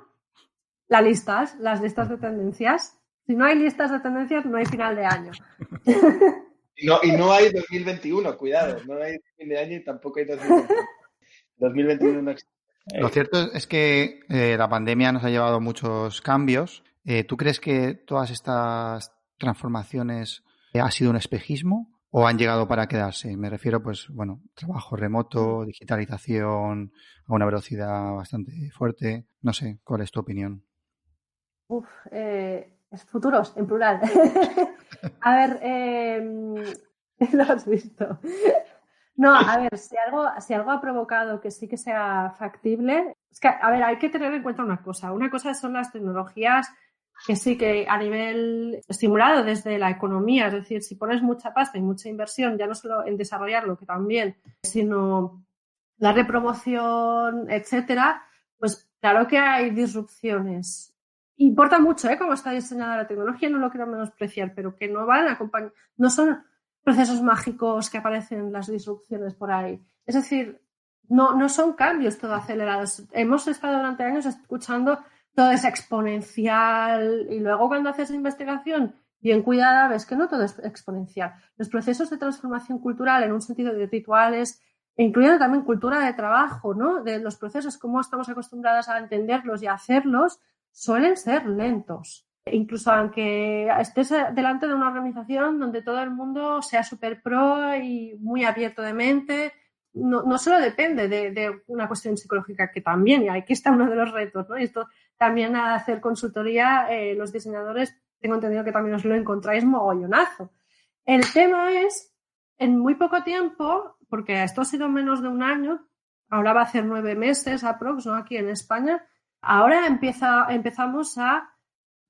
las listas, las listas de tendencias si no hay listas de tendencias, no hay final de año. y, no, y no hay 2021, cuidado, no hay fin de año y tampoco hay 2021. 2021 no existe. Lo cierto es que eh, la pandemia nos ha llevado muchos cambios. Eh, ¿Tú crees que todas estas transformaciones eh, ha sido un espejismo o han llegado para quedarse? Me refiero, pues, bueno, trabajo remoto, digitalización a una velocidad bastante fuerte. No sé, ¿cuál es tu opinión? Uf, eh, futuros, en plural. a ver, lo has visto. No, a ver, si algo, si algo ha provocado que sí que sea factible, a ver, hay que tener en cuenta una cosa. Una cosa son las tecnologías que sí que a nivel estimulado desde la economía, es decir, si pones mucha pasta y mucha inversión, ya no solo en desarrollarlo, que también, sino darle promoción, etcétera, pues claro que hay disrupciones importa mucho ¿eh? cómo está diseñada la tecnología, no lo quiero menospreciar, pero que no van acompañados, no son procesos mágicos que aparecen las disrupciones por ahí. Es decir, no, no son cambios todo acelerados. Hemos estado durante años escuchando todo es exponencial y luego cuando haces investigación bien cuidada ves que no todo es exponencial. Los procesos de transformación cultural en un sentido de rituales, incluyendo también cultura de trabajo, ¿no? De los procesos, cómo estamos acostumbradas a entenderlos y a hacerlos, suelen ser lentos. Incluso aunque estés delante de una organización donde todo el mundo sea súper pro y muy abierto de mente, no, no solo depende de, una cuestión psicológica, que también, y aquí está uno de los retos, ¿no? Y esto también a hacer consultoría, eh, los diseñadores, tengo entendido que también os lo encontráis mogollonazo. El tema es, en muy poco tiempo, porque esto ha sido menos de un año, ahora va a hacer nueve meses aprox, ¿no? Aquí en España, Ahora empieza, empezamos a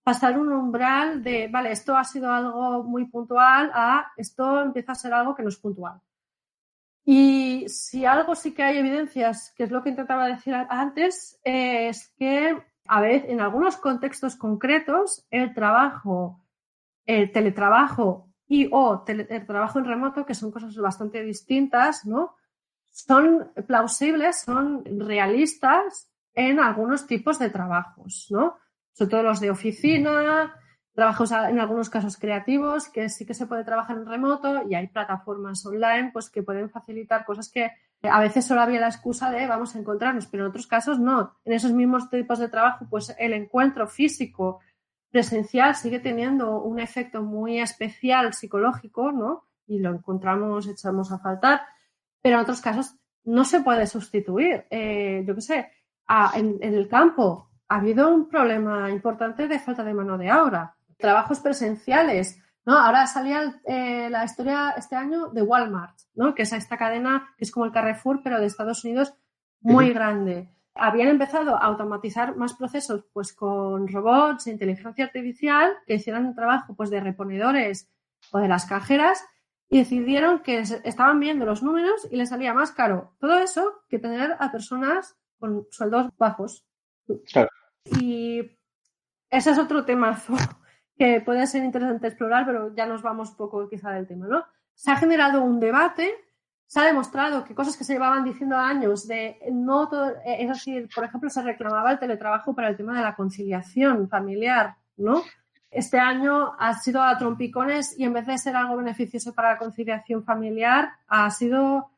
pasar un umbral de, vale, esto ha sido algo muy puntual a esto empieza a ser algo que no es puntual. Y si algo sí que hay evidencias, que es lo que intentaba decir antes, es que a veces en algunos contextos concretos el trabajo, el teletrabajo y o el trabajo en remoto, que son cosas bastante distintas, ¿no? Son plausibles, son realistas en algunos tipos de trabajos, ¿no? Sobre todo los de oficina, trabajos en algunos casos creativos, que sí que se puede trabajar en remoto y hay plataformas online pues que pueden facilitar cosas que a veces solo había la excusa de vamos a encontrarnos, pero en otros casos no. En esos mismos tipos de trabajo, pues el encuentro físico presencial sigue teniendo un efecto muy especial psicológico, ¿no? Y lo encontramos, echamos a faltar, pero en otros casos no se puede sustituir. Eh, yo qué sé, en, el campo ha habido un problema importante de falta de mano de obra. Trabajos presenciales ¿no? Ahora salía eh, la historia este año de Walmart, ¿no? Que es esta cadena que es como el Carrefour, pero de Estados Unidos muy grande. Habían empezado a automatizar más procesos pues con robots, inteligencia artificial, que hicieran un trabajo pues de reponedores o de las cajeras y decidieron que estaban viendo los números y les salía más caro todo eso que tener a personas con sueldos bajos. Claro. Y ese es otro temazo que puede ser interesante explorar, pero ya nos vamos poco quizá del tema, ¿no? Se ha generado un debate, se ha demostrado que cosas que se llevaban diciendo años de no todo, es decir, por ejemplo, se reclamaba el teletrabajo para el tema de la conciliación familiar, ¿no? Este año ha sido a trompicones y en vez de ser algo beneficioso para la conciliación familiar, ha sido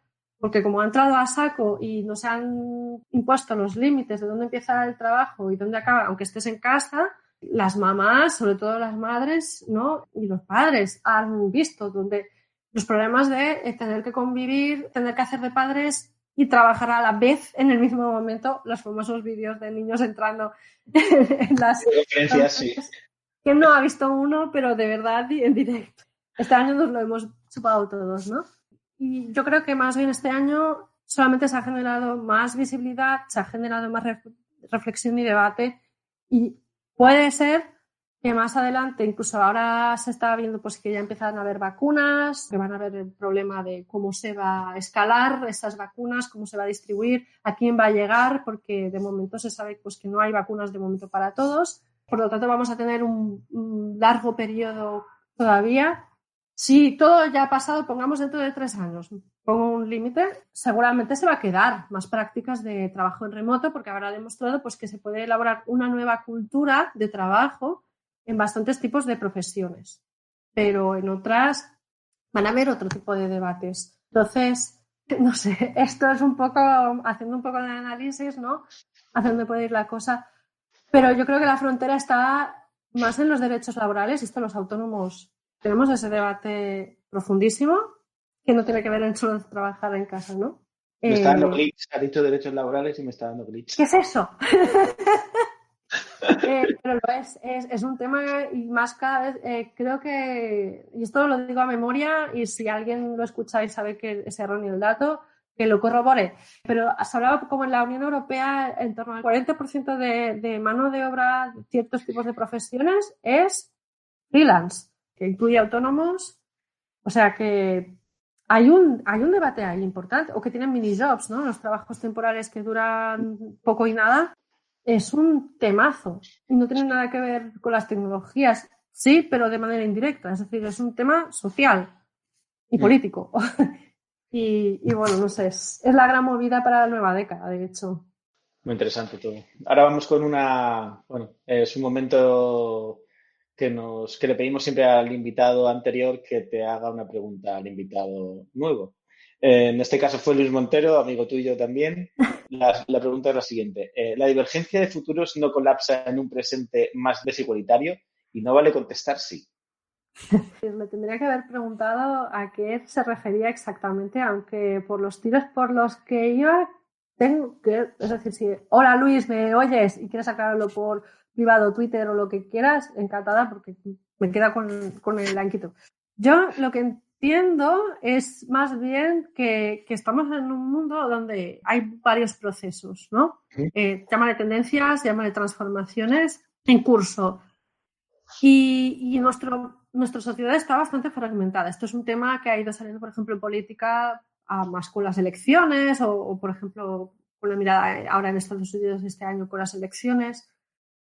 porque como ha entrado a saco y no se han impuesto los límites de dónde empieza el trabajo y dónde acaba, aunque estés en casa, las mamás, sobre todo las madres, ¿no? Y los padres han visto donde los problemas de tener que convivir, tener que hacer de padres y trabajar a la vez en el mismo momento, los famosos vídeos de niños entrando en las Referencias, sí. que no ha visto uno, pero de verdad en directo. Este año nos lo hemos chupado todos, ¿no? Y yo creo que más bien este año solamente se ha generado más visibilidad, se ha generado más reflexión y debate y puede ser que más adelante, incluso ahora se está viendo pues que ya empiezan a haber vacunas, que van a haber el problema de cómo se va a escalar esas vacunas, cómo se va a distribuir, a quién va a llegar, porque de momento se sabe pues que no hay vacunas de momento para todos. Por lo tanto, vamos a tener un, un largo periodo todavía si todo ya ha pasado, pongamos dentro de tres años, pongo un límite, seguramente se va a quedar más prácticas de trabajo en remoto porque habrá demostrado pues, que se puede elaborar una nueva cultura de trabajo en bastantes tipos de profesiones. Pero en otras van a haber otro tipo de debates. Entonces, no sé, esto es un poco, haciendo un poco de análisis, ¿no? Hacia dónde puede ir la cosa. Pero yo creo que la frontera está más en los derechos laborales, esto los autónomos tenemos ese debate profundísimo que no tiene que ver en solo trabajar en casa, ¿no? Me está dando Eh, glitch, ha dicho derechos laborales y me está dando glitch. ¿Qué es eso? Eh, pero lo es, es, es un tema y más cada vez, eh, creo que, y esto lo digo a memoria, y si alguien lo escucha y sabe que es erróneo el dato, que lo corrobore. Pero se hablaba como en la Unión Europea, en torno al 40% de, de mano de obra de ciertos tipos de profesiones es freelance, que incluye autónomos. O sea que hay un, hay un debate ahí importante, o que tienen mini jobs, ¿no? Los trabajos temporales que duran poco y nada. Es un temazo y no tiene nada que ver con las tecnologías. Sí, pero de manera indirecta. Es decir, es un tema social y Mm. político. y, y bueno, no sé, es, es la gran movida para la nueva década, de hecho. Muy interesante todo. Ahora vamos con una, bueno, es un momento que nos, que le pedimos siempre al invitado anterior que te haga una pregunta al invitado nuevo. Eh, en este caso fue Luis Montero, amigo tuyo también. La, pregunta es la siguiente. Eh, ¿La divergencia de futuros no colapsa en un presente más desigualitario? Y no vale contestar sí. Me tendría que haber preguntado a qué se refería exactamente, aunque por los tiros por los que iba, tengo que, es decir, si, hola Luis, ¿me oyes? y quieres aclararlo por privado, Twitter o lo que quieras, encantada porque me queda con, con el anquito. Yo lo que entiendo es más bien que, que estamos en un mundo donde hay varios procesos, ¿no? Sí. Eh, llámale tendencias, llámale transformaciones en curso. Y, y nuestro, nuestra sociedad está bastante fragmentada. Esto es un tema que ha ido saliendo, por ejemplo, en política, a más con las elecciones o, o, por ejemplo, con la mirada ahora en Estados Unidos este año con las elecciones.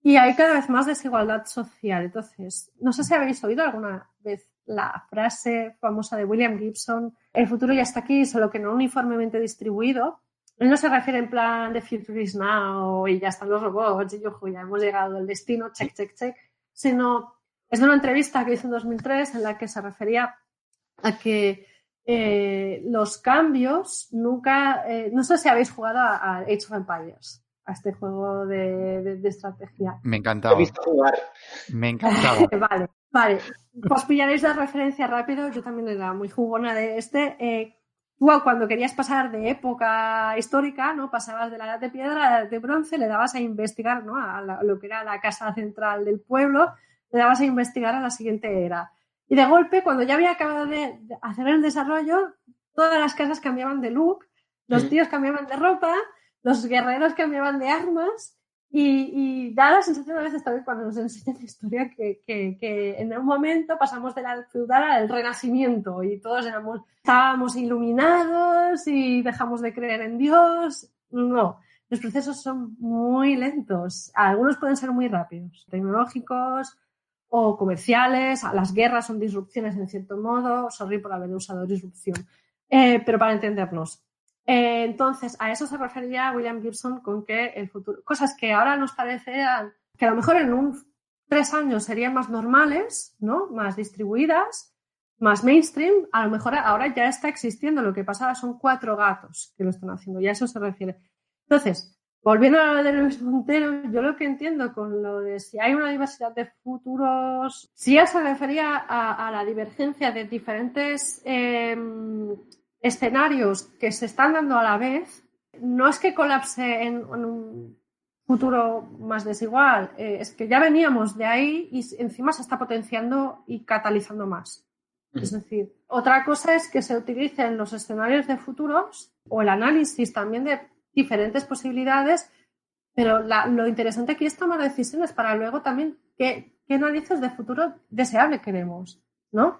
Y hay cada vez más desigualdad social. Entonces, no sé si habéis oído alguna vez la frase famosa de William Gibson, el futuro ya está aquí, solo que no uniformemente distribuido. Él no se refiere en plan de future is now y ya están los robots y ojo, ya hemos llegado al destino, check, check, check, sino es de una entrevista que hizo en 2003 en la que se refería a que eh, los cambios nunca, eh, no sé si habéis jugado a, a, Age of Empires, a este juego de, de, de estrategia. Me encantaba. He visto jugar. Me encantaba. vale, vale. Pues pillaréis la referencia rápido. Yo también era muy jugona de este. Eh, tú cuando querías pasar de época histórica, ¿no? Pasabas de la edad de piedra a la edad de bronce, le dabas a investigar, ¿no? A, la, a lo que era la casa central del pueblo, le dabas a investigar a la siguiente era. Y de golpe, cuando ya había acabado de, hacer el desarrollo, todas las casas cambiaban de look, los tíos cambiaban de ropa, los guerreros cambiaban de armas y, da la sensación a veces también cuando nos enseñan la historia que, en un momento pasamos de la feudal al renacimiento y todos estábamos iluminados y dejamos de creer en Dios. No, los procesos son muy lentos. Algunos pueden ser muy rápidos, tecnológicos, o comerciales, las guerras son disrupciones en cierto modo, sorry por haber usado disrupción, eh, pero para entendernos. Eh, entonces, a eso se refería William Gibson con que el futuro, cosas que ahora nos parecen que a lo mejor en un tres años serían más normales, ¿no? Más distribuidas, más mainstream, a lo mejor ahora ya está existiendo. Lo que pasaba son cuatro gatos que lo están haciendo y a eso se refiere. Entonces, Volviendo a lo de Luis Montero, yo lo que entiendo con lo de si hay una diversidad de futuros, si ya se refería a, la divergencia de diferentes em, escenarios que se están dando a la vez, no es que colapse en, un futuro más desigual, eh, es que ya veníamos de ahí y encima se está potenciando y catalizando más. Es decir, otra cosa es que se utilicen los escenarios de futuros o el análisis también de diferentes posibilidades, pero lo interesante aquí es tomar decisiones para luego también qué, qué narices de futuro deseable queremos, ¿no?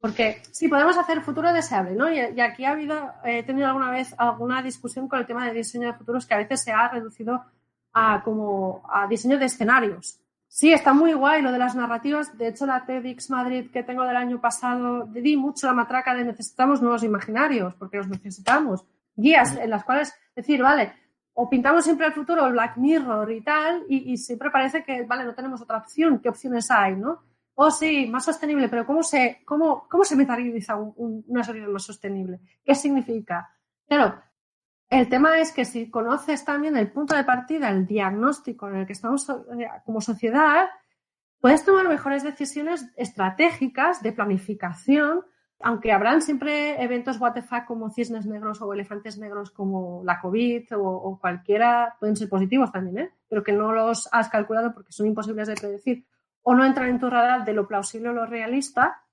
Porque sí, podemos hacer futuro deseable, ¿no? Y, aquí ha habido, he tenido alguna vez alguna discusión con el tema de diseño de futuros que a veces se ha reducido a como a diseño de escenarios. Sí, está muy guay lo de las narrativas. De hecho, la TEDx Madrid que tengo del año pasado, di mucho la matraca de necesitamos nuevos imaginarios, porque los necesitamos. Guías en las cuales decir, vale, o pintamos siempre el futuro, el Black Mirror y tal, y, siempre parece que, vale, no tenemos otra opción, ¿qué opciones hay, no? O sí, más sostenible, pero ¿cómo se, cómo, cómo se metaliza una sociedad más sostenible? ¿Qué significa? Claro, el tema es que si conoces también el punto de partida, el diagnóstico en el que estamos eh, como sociedad, puedes tomar mejores decisiones estratégicas de planificación aunque habrán siempre eventos what como cisnes negros o elefantes negros como la COVID o, cualquiera, pueden ser positivos también, ¿eh? pero que no los has calculado porque son imposibles de predecir o no entran en tu radar de lo plausible o lo realista,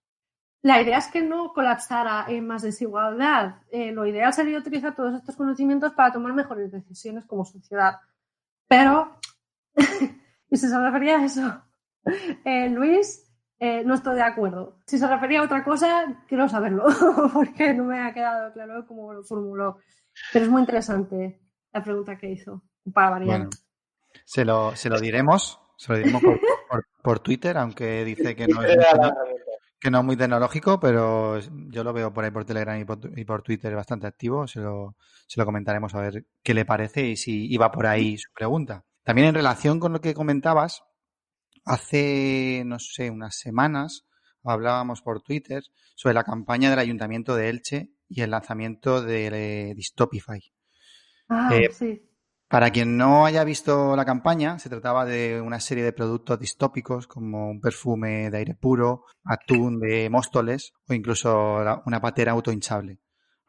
la idea es que no colapsara en más desigualdad. Eh, lo ideal sería utilizar todos estos conocimientos para tomar mejores decisiones como sociedad. Pero, y si se refería a eso, eh, Luis, eh, no estoy de acuerdo. Si se refería a otra cosa, quiero saberlo, porque no me ha quedado claro cómo lo formuló. Pero es muy interesante la pregunta que hizo, para variar. Bueno, se lo, se lo diremos, se lo diremos por, Twitter, aunque dice que no, es muy, que no es muy tecnológico, pero yo lo veo por ahí por Telegram y por, Twitter bastante activo. Se lo, se lo comentaremos a ver qué le parece y si iba por ahí su pregunta. También en relación con lo que comentabas, Hace, no sé, unas semanas hablábamos por Twitter sobre la campaña del Ayuntamiento de Elche y el lanzamiento de Dystopify. Ah, eh, sí. Para quien no haya visto la campaña, se trataba de una serie de productos distópicos como un perfume de aire puro, atún de Móstoles o incluso una patera autohinchable.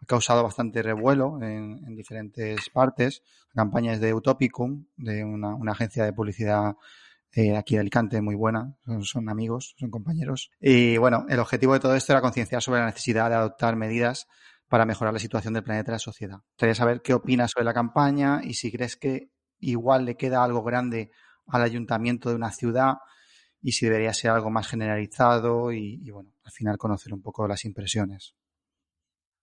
Ha causado bastante revuelo en, diferentes partes. La campaña es de Utopicum, de una agencia de publicidad eh, aquí de Alicante, muy buena, son, amigos, son compañeros. Y bueno, el objetivo de todo esto era concienciar sobre la necesidad de adoptar medidas para mejorar la situación del planeta y la sociedad. Quería saber qué opinas sobre la campaña y si crees que igual le queda algo grande al ayuntamiento de una ciudad y si debería ser algo más generalizado y, bueno, al final conocer un poco las impresiones.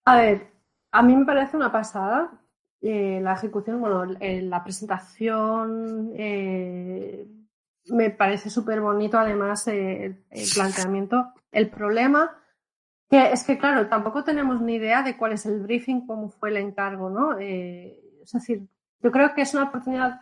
A ver, a mí me parece una pasada eh, la ejecución, bueno, la presentación, eh, me parece súper bonito además el, planteamiento. El problema que es que, claro, tampoco tenemos ni idea de cuál es el briefing, cómo fue el encargo, ¿no? Eh, es decir, yo creo que es una oportunidad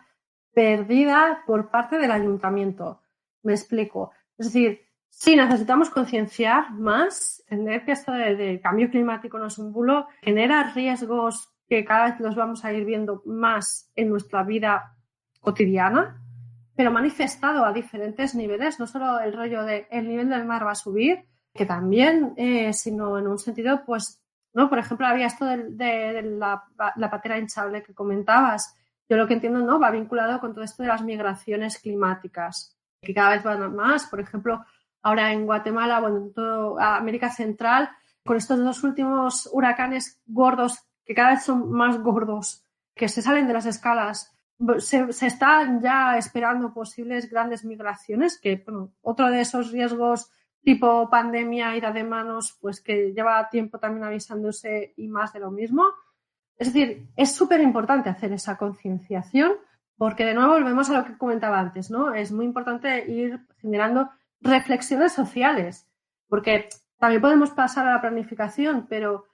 perdida por parte del ayuntamiento. Me explico. Es decir, sí necesitamos concienciar más, entender que esto de, cambio climático no es un bulo, genera riesgos que cada vez los vamos a ir viendo más en nuestra vida cotidiana, pero manifestado a diferentes niveles, no solo el rollo de el nivel del mar va a subir, que también, eh, sino en un sentido, pues, ¿no? Por ejemplo, había esto de, la, patera hinchable que comentabas. Yo lo que entiendo, ¿no? Va vinculado con todo esto de las migraciones climáticas, que cada vez van más. Por ejemplo, ahora en Guatemala, bueno, en toda América Central, con estos dos últimos huracanes gordos, que cada vez son más gordos, que se salen de las escalas, se, se están ya esperando posibles grandes migraciones, que bueno, otro de esos riesgos tipo pandemia, ida de manos, pues que lleva tiempo también avisándose y más de lo mismo. Es decir, es súper importante hacer esa concienciación porque de nuevo volvemos a lo que comentaba antes, ¿no? Es muy importante ir generando reflexiones sociales, porque también podemos pasar a la planificación, pero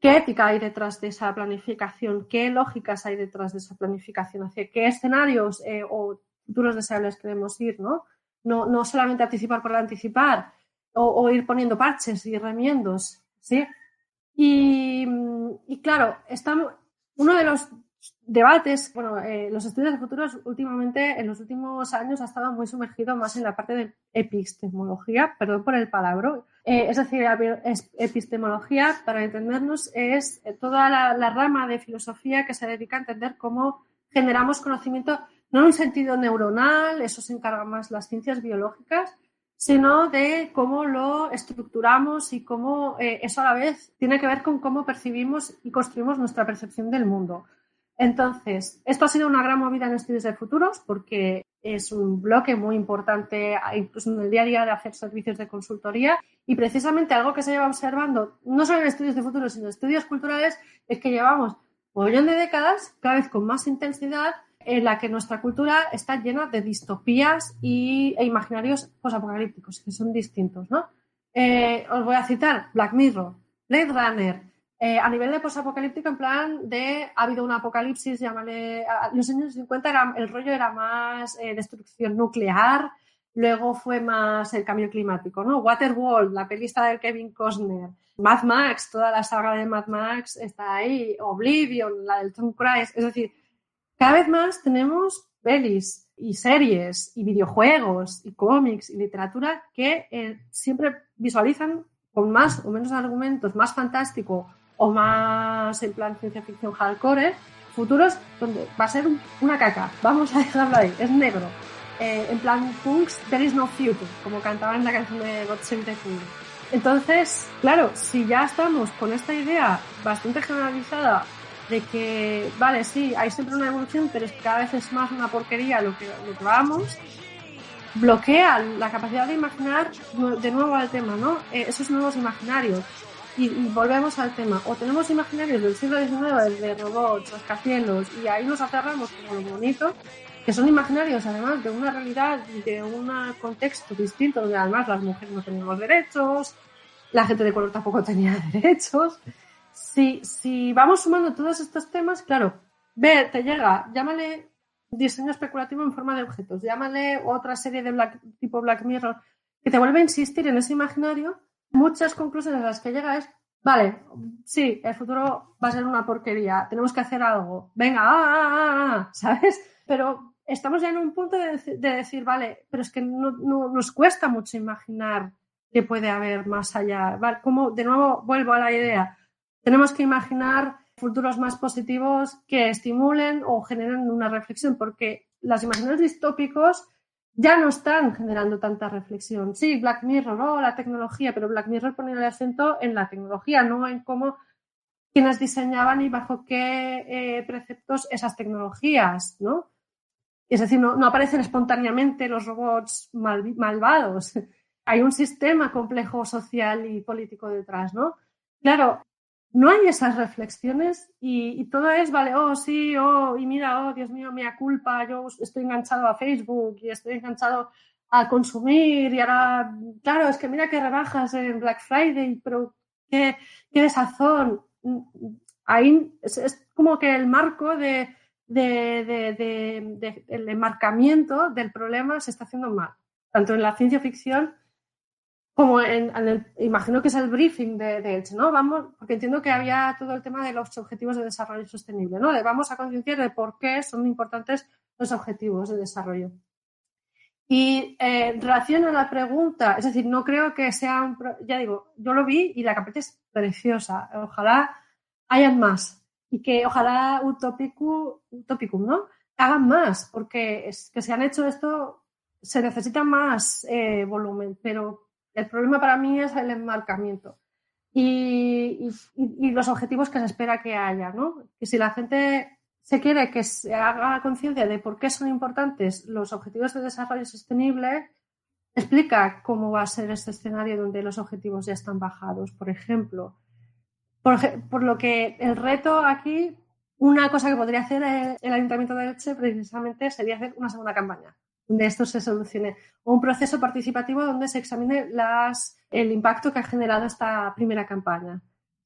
¿qué ética hay detrás de esa planificación? ¿Qué lógicas hay detrás de esa planificación? ¿Hacia qué escenarios eh, o futuros deseables queremos ir, ¿no? No, no solamente anticipar por anticipar o, ir poniendo parches y remiendos, ¿sí? Y, y claro, estamos, uno de los debates, bueno, eh, los estudios de futuros últimamente, en los últimos años, ha estado muy sumergido más en la parte de epistemología, perdón por el palabra. Eh, es decir, epistemología, para entendernos, es toda la, la, rama de filosofía que se dedica a entender cómo generamos conocimiento, no en un sentido neuronal, eso se encarga más las ciencias biológicas, sino de cómo lo estructuramos y cómo eh, eso a la vez tiene que ver con cómo percibimos y construimos nuestra percepción del mundo. Entonces, esto ha sido una gran movida en estudios de futuros porque es un bloque muy importante incluso en el día a día de hacer servicios de consultoría y precisamente algo que se lleva observando no solo en estudios de futuros sino en estudios culturales es que llevamos un millón de décadas cada vez con más intensidad en la que nuestra cultura está llena de distopías y, e imaginarios posapocalípticos, que son distintos, ¿no? Eh, os voy a citar Black Mirror, Blade Runner, eh, a nivel de posapocalíptico, en plan de ha habido un apocalipsis, llámale. los años 50 era, el rollo era más eh, destrucción nuclear, luego fue más el cambio climático, ¿no? Waterworld, la pelista de Kevin Costner, Mad Max, toda la saga de Mad Max está ahí, Oblivion, la del Tom Cruise, es decir, cada vez más tenemos pelis y series y videojuegos y cómics y literatura que eh, siempre visualizan con más o menos argumentos, más fantástico o más en plan ciencia ficción hardcore, futuros donde va a ser una caca. Vamos a dejarlo ahí, es negro. Eh, en plan punks, there is no future, como cantaban en la canción de God Save the Entonces, claro, si ya estamos con esta idea bastante generalizada de que, vale, sí, hay siempre una evolución, pero es que cada vez es más una porquería lo que, lo que vamos, bloquea la capacidad de imaginar de nuevo al tema, ¿no? Eh, esos nuevos imaginarios. Y, y, volvemos al tema. O tenemos imaginarios del siglo XIX, de robots, rascacielos, y ahí nos aferramos como lo bonito, que son imaginarios además de una realidad y de un contexto distinto, donde además las mujeres no teníamos derechos, la gente de color tampoco tenía derechos, si, si vamos sumando todos estos temas, claro, ve, te llega, llámale diseño especulativo en forma de objetos, llámale otra serie de tipo Black Mirror, que te vuelve a insistir en ese imaginario, muchas conclusiones a las que llega es, vale, sí, el futuro va a ser una porquería, tenemos que hacer algo, venga, ah, ah, ah, ah ¿sabes? Pero estamos ya en un punto de, de decir, vale, pero es que no, no, nos cuesta mucho imaginar que puede haber más allá. de nuevo, vuelvo a la idea, tenemos que imaginar futuros más positivos que estimulen o generen una reflexión, porque los imaginarios distópicos ya no están generando tanta reflexión. Sí, Black Mirror, oh, la tecnología, pero Black Mirror pone el acento en la tecnología, no en cómo quienes diseñaban y bajo qué eh, preceptos esas tecnologías, ¿no? Es decir, no, aparecen espontáneamente los robots mal, malvados. Hay un sistema complejo social y político detrás, ¿no? Claro, no hay esas reflexiones y, todo es, vale, oh sí, oh, y mira, oh Dios mío, mea culpa, yo estoy enganchado a Facebook y estoy enganchado a consumir y ahora, claro, es que mira que rebajas en Black Friday, pero qué, desazón. Ahí es, es, como que el marco de, de, de, de, el enmarcamiento del problema se está haciendo mal, tanto en la ciencia ficción como en, en el, imagino que es el briefing de, de Elche, ¿no? Vamos, porque entiendo que había todo el tema de los objetivos de desarrollo sostenible, ¿no? De vamos a concienciar de por qué son importantes los objetivos de desarrollo. Y eh, en relación a la pregunta, es decir, no creo que sea un, ya digo, yo lo vi y la capeta es preciosa. Ojalá hayan más y que ojalá Utopicum, Utopicum ¿no? Hagan más, porque es que se han hecho esto se necesita más eh, volumen, pero el problema para mí es el enmarcamiento y, los objetivos que se espera que haya, ¿no? Que si la gente se quiere que se haga conciencia de por qué son importantes los objetivos de desarrollo sostenible, explica cómo va a ser este escenario donde los objetivos ya están bajados, por ejemplo. Por, lo que el reto aquí, una cosa que podría hacer el, Ayuntamiento de Elche precisamente sería hacer una segunda campaña donde esto se solucione, un proceso participativo donde se examine las, el impacto que ha generado esta primera campaña.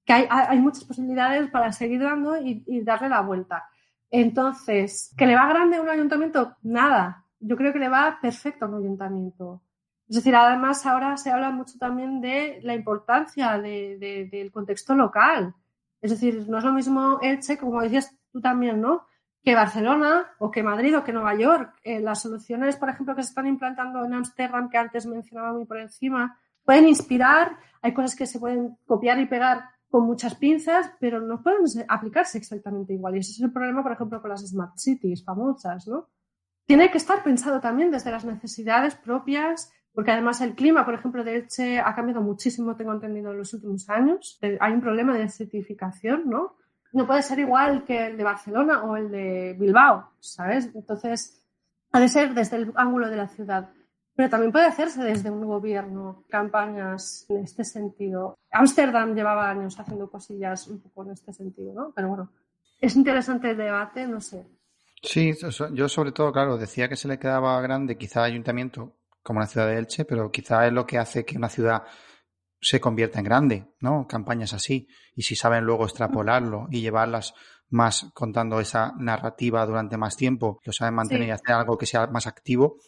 Que hay, hay muchas posibilidades para seguir dando y, y darle la vuelta. Entonces, ¿que le va grande a un ayuntamiento? Nada. Yo creo que le va perfecto a un ayuntamiento. Es decir, además ahora se habla mucho también de la importancia del contexto local. Es decir, no es lo mismo Elche, como decías tú también, ¿no? Que Barcelona o que Madrid o que Nueva York. Eh, las soluciones, por ejemplo, que se están implantando en Ámsterdam, que antes mencionaba muy por encima, pueden inspirar, hay cosas que se pueden copiar y pegar con muchas pinzas, pero no pueden aplicarse exactamente igual. Y ese es el problema, por ejemplo, con las smart cities famosas, ¿no? Tiene que estar pensado también desde las necesidades propias, porque además el clima, por ejemplo, de Elche ha cambiado muchísimo, tengo entendido, en los últimos años. Hay un problema de certificación, ¿no? No puede ser igual que el de Barcelona o el de Bilbao, ¿sabes? Entonces, ha de ser desde el ángulo de la ciudad. Pero también puede hacerse desde un gobierno, campañas en este sentido. Ámsterdam llevaba años haciendo cosillas un poco en este sentido, ¿no? Pero bueno, es interesante el debate, no sé. Sí, yo sobre todo, claro, decía que se le quedaba grande quizá ayuntamiento como la ciudad de Elche, pero quizá es lo que hace que una ciudad se convierta en grande, ¿no? Campañas así. Y si saben luego extrapolarlo y llevarlas más contando esa narrativa durante más tiempo, lo saben mantener y hacer algo que sea más activo,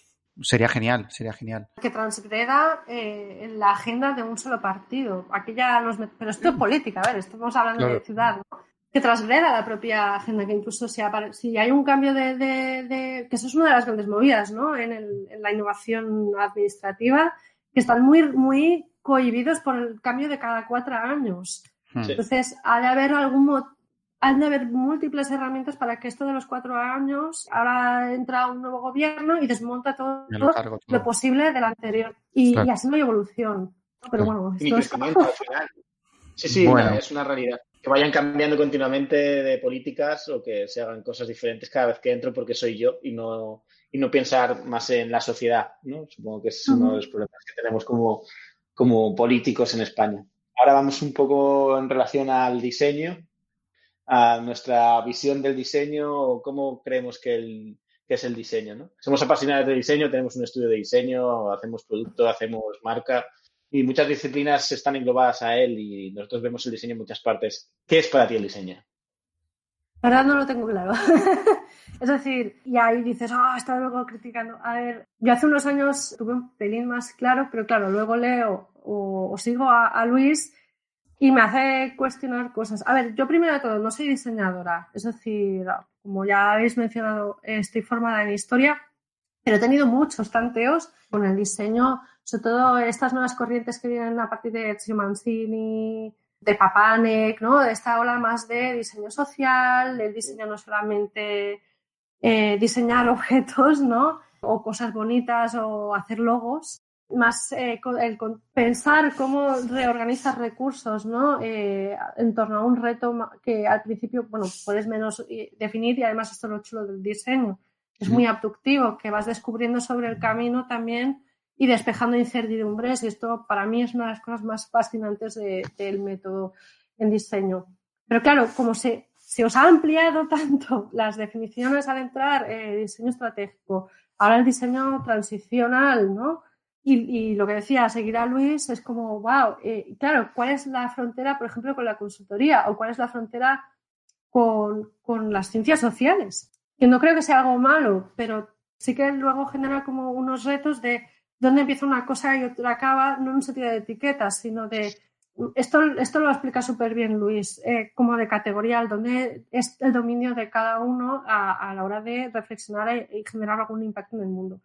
Sería genial, sería genial. Que transgreda eh, la agenda de un solo partido. Aquí ya nos Pero esto es política, a ver, estamos hablando de ciudad, ¿no? Que transgreda la propia agenda, que incluso sea si hay un cambio de, de, que eso es una de las grandes movidas, ¿no? En, el, en la innovación administrativa, que están muy, muy cohibidos por el cambio de cada cuatro años. Hmm. Entonces, ha de haber algún, han de haber múltiples herramientas para que esto de los cuatro años, ahora entra un nuevo gobierno y desmonta todo, lo, posible del anterior. Y, así no hay evolución. Pero bueno, esto es... Sí, sí, es una realidad. Que vayan cambiando continuamente de políticas o que se hagan cosas diferentes cada vez que entro porque soy yo y no, y no pensar más en la sociedad. ¿no? Supongo que es uno de los problemas que tenemos como, como políticos en España. Ahora vamos un poco en relación al diseño a nuestra visión del diseño o cómo creemos que, es el diseño. ¿no? Somos apasionados de diseño, tenemos un estudio de diseño, hacemos producto, hacemos marca y muchas disciplinas están englobadas a él y nosotros vemos el diseño en muchas partes. ¿Qué es para ti el diseño? Verdad no lo tengo claro. es decir, y ahí dices, ah, está luego criticando. A ver, yo hace unos años tuve un pelín más claro, pero claro, luego leo o, sigo a Luis y me hace cuestionar cosas. A ver, yo primero de todo no soy diseñadora, es decir, como ya habéis mencionado, estoy formada en historia, pero he tenido muchos tanteos con el diseño, sobre todo estas nuevas corrientes que vienen a partir de Mancini, de Papanek, ¿no? De esta ola más de diseño social, el diseño no solamente eh, diseñar objetos, ¿no? O cosas bonitas o hacer logos, más eh, el, pensar cómo reorganizar recursos ¿no? Eh, en torno a un reto que al principio bueno puedes menos eh, definir y además esto es lo chulo del diseño es muy abductivo que vas descubriendo sobre el camino también y despejando incertidumbres y esto para mí es una de las cosas más fascinantes del método en diseño pero claro como se, se os ha ampliado tanto las definiciones al entrar diseño estratégico ahora el diseño transicional ¿no? Y, lo que decía, seguir a Luis es como, wow, eh, claro, ¿cuál es la frontera, por ejemplo, con la consultoría o cuál es la frontera con, con, las ciencias sociales? Que no creo que sea algo malo, pero sí que luego genera como unos retos de dónde empieza una cosa y otra acaba, no en un sentido de etiquetas, sino de... Esto, esto lo explica súper bien Luis, eh, como de categorial, donde es el dominio de cada uno a, a la hora de reflexionar y generar algún impacto en el mundo.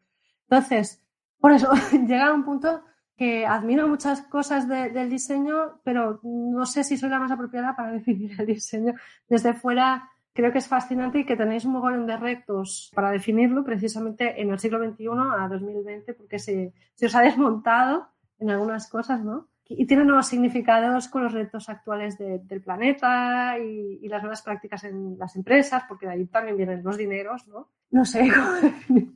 Entonces, por eso llega a un punto que admiro muchas cosas del diseño, pero no sé si soy la más apropiada para definir el diseño. Desde fuera creo que es fascinante y que tenéis un mogollón de retos para definirlo precisamente en el siglo XXI a 2020, porque se, se os ha desmontado en algunas cosas, ¿no? Y tiene nuevos significados con los retos actuales de- del planeta y, y las nuevas prácticas en las empresas, porque de ahí también vienen los dineros, ¿no? No sé cómo definir.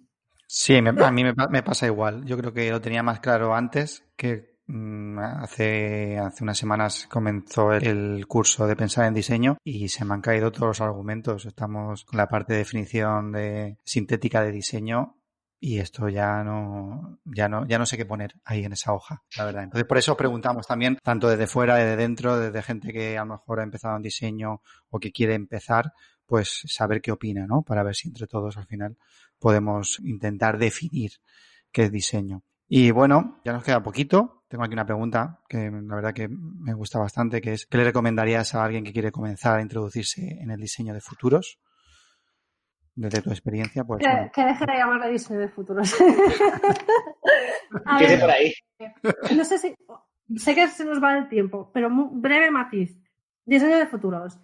Sí, me- a mí me, pa- me pasa igual. Yo creo que lo tenía más claro antes, que mm, hace, hace unas semanas comenzó el, curso de pensar en diseño y se me han caído todos los argumentos. Estamos con la parte de definición de sintética de diseño y esto ya no, ya no, ya no sé qué poner ahí en esa hoja, la verdad. Entonces, por eso os preguntamos también, tanto desde fuera, desde dentro, desde gente que a lo mejor ha empezado en diseño o que quiere empezar, pues saber qué opina, ¿no? Para ver si entre todos al final podemos intentar definir qué es diseño. Y bueno, ya nos queda poquito. Tengo aquí una pregunta que la verdad que me gusta bastante, que es ¿qué le recomendarías a alguien que quiere comenzar a introducirse en el diseño de futuros? Desde tu experiencia, pues Que, bueno, que deje de llamarle diseño de futuros. A ver, por ahí. no sé si. Sé que se nos va el tiempo, pero mu- breve matiz. Diseño de futuros.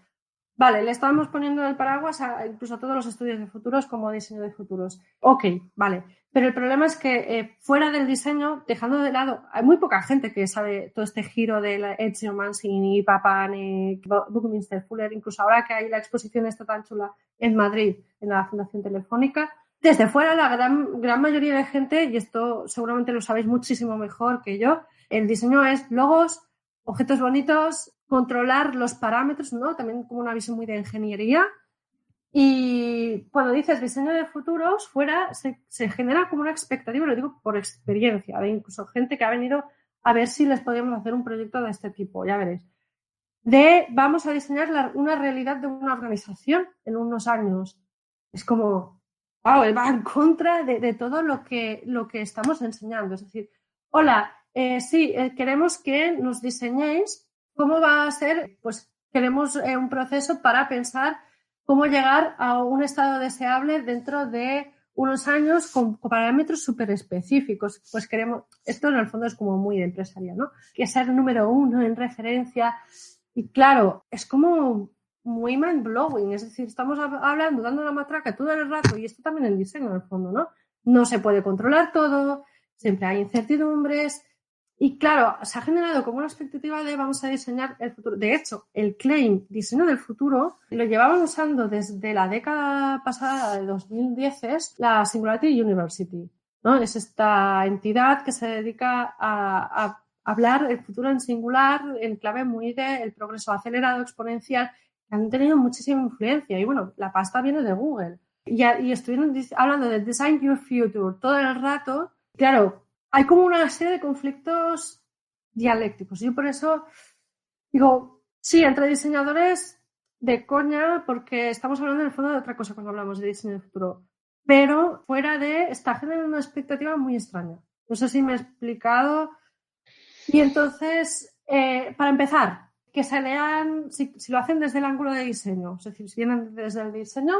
Vale, le estábamos poniendo el paraguas a, incluso a todos los estudios de futuros como diseño de futuros. Ok, vale. Pero el problema es que eh, fuera del diseño, dejando de lado, hay muy poca gente que sabe todo este giro de la Ezio Mancini, Papani, Buckminster Fuller, incluso ahora que hay la exposición esta tan chula en Madrid, en la Fundación Telefónica. Desde fuera, la gran, gran mayoría de gente, y esto seguramente lo sabéis muchísimo mejor que yo, el diseño es logos, objetos bonitos, controlar los parámetros, ¿no? También como una visión muy de ingeniería. Y cuando dices diseño de futuros, fuera se, genera como una expectativa, lo digo por experiencia, de incluso gente que ha venido a ver si les podemos hacer un proyecto de este tipo, ya veréis. De vamos a diseñar la- una realidad de una organización en unos años. Es como, wow, va en contra de, de todo lo que, lo que estamos enseñando. Es decir, hola, eh, sí, eh, queremos que nos diseñéis cómo va a ser, pues queremos eh, un proceso para pensar cómo llegar a un estado deseable dentro de unos años con, parámetros súper específicos. Pues queremos, esto en el fondo es como muy de empresaria, ¿no? Que ser número uno en referencia. Y claro, es como muy mind blowing, es decir, estamos hab- hablando, dando la matraca todo el rato, y esto también en diseño en el fondo, ¿no? No se puede controlar todo, siempre hay incertidumbres, y claro, se ha generado como una expectativa de vamos a diseñar el futuro. De hecho, el claim diseño del futuro lo llevaban usando desde la década pasada de 2010 es la Singularity University. ¿no? Es esta entidad que se dedica a, a hablar el futuro en singular en clave muy de el progreso acelerado, exponencial, que han tenido muchísima influencia. Y bueno, la pasta viene de Google. Y, y estuvieron hablando de Design Your Future todo el rato. Claro, hay como una serie de conflictos dialécticos. Yo por eso digo, sí, entre diseñadores de coña, porque estamos hablando en el fondo de otra cosa cuando hablamos de diseño de futuro. Pero fuera de, está generando una expectativa muy extraña. No sé si me he explicado. Y entonces, eh, para empezar, que se lean, si, lo hacen desde el ángulo de diseño, es decir, si vienen desde el diseño,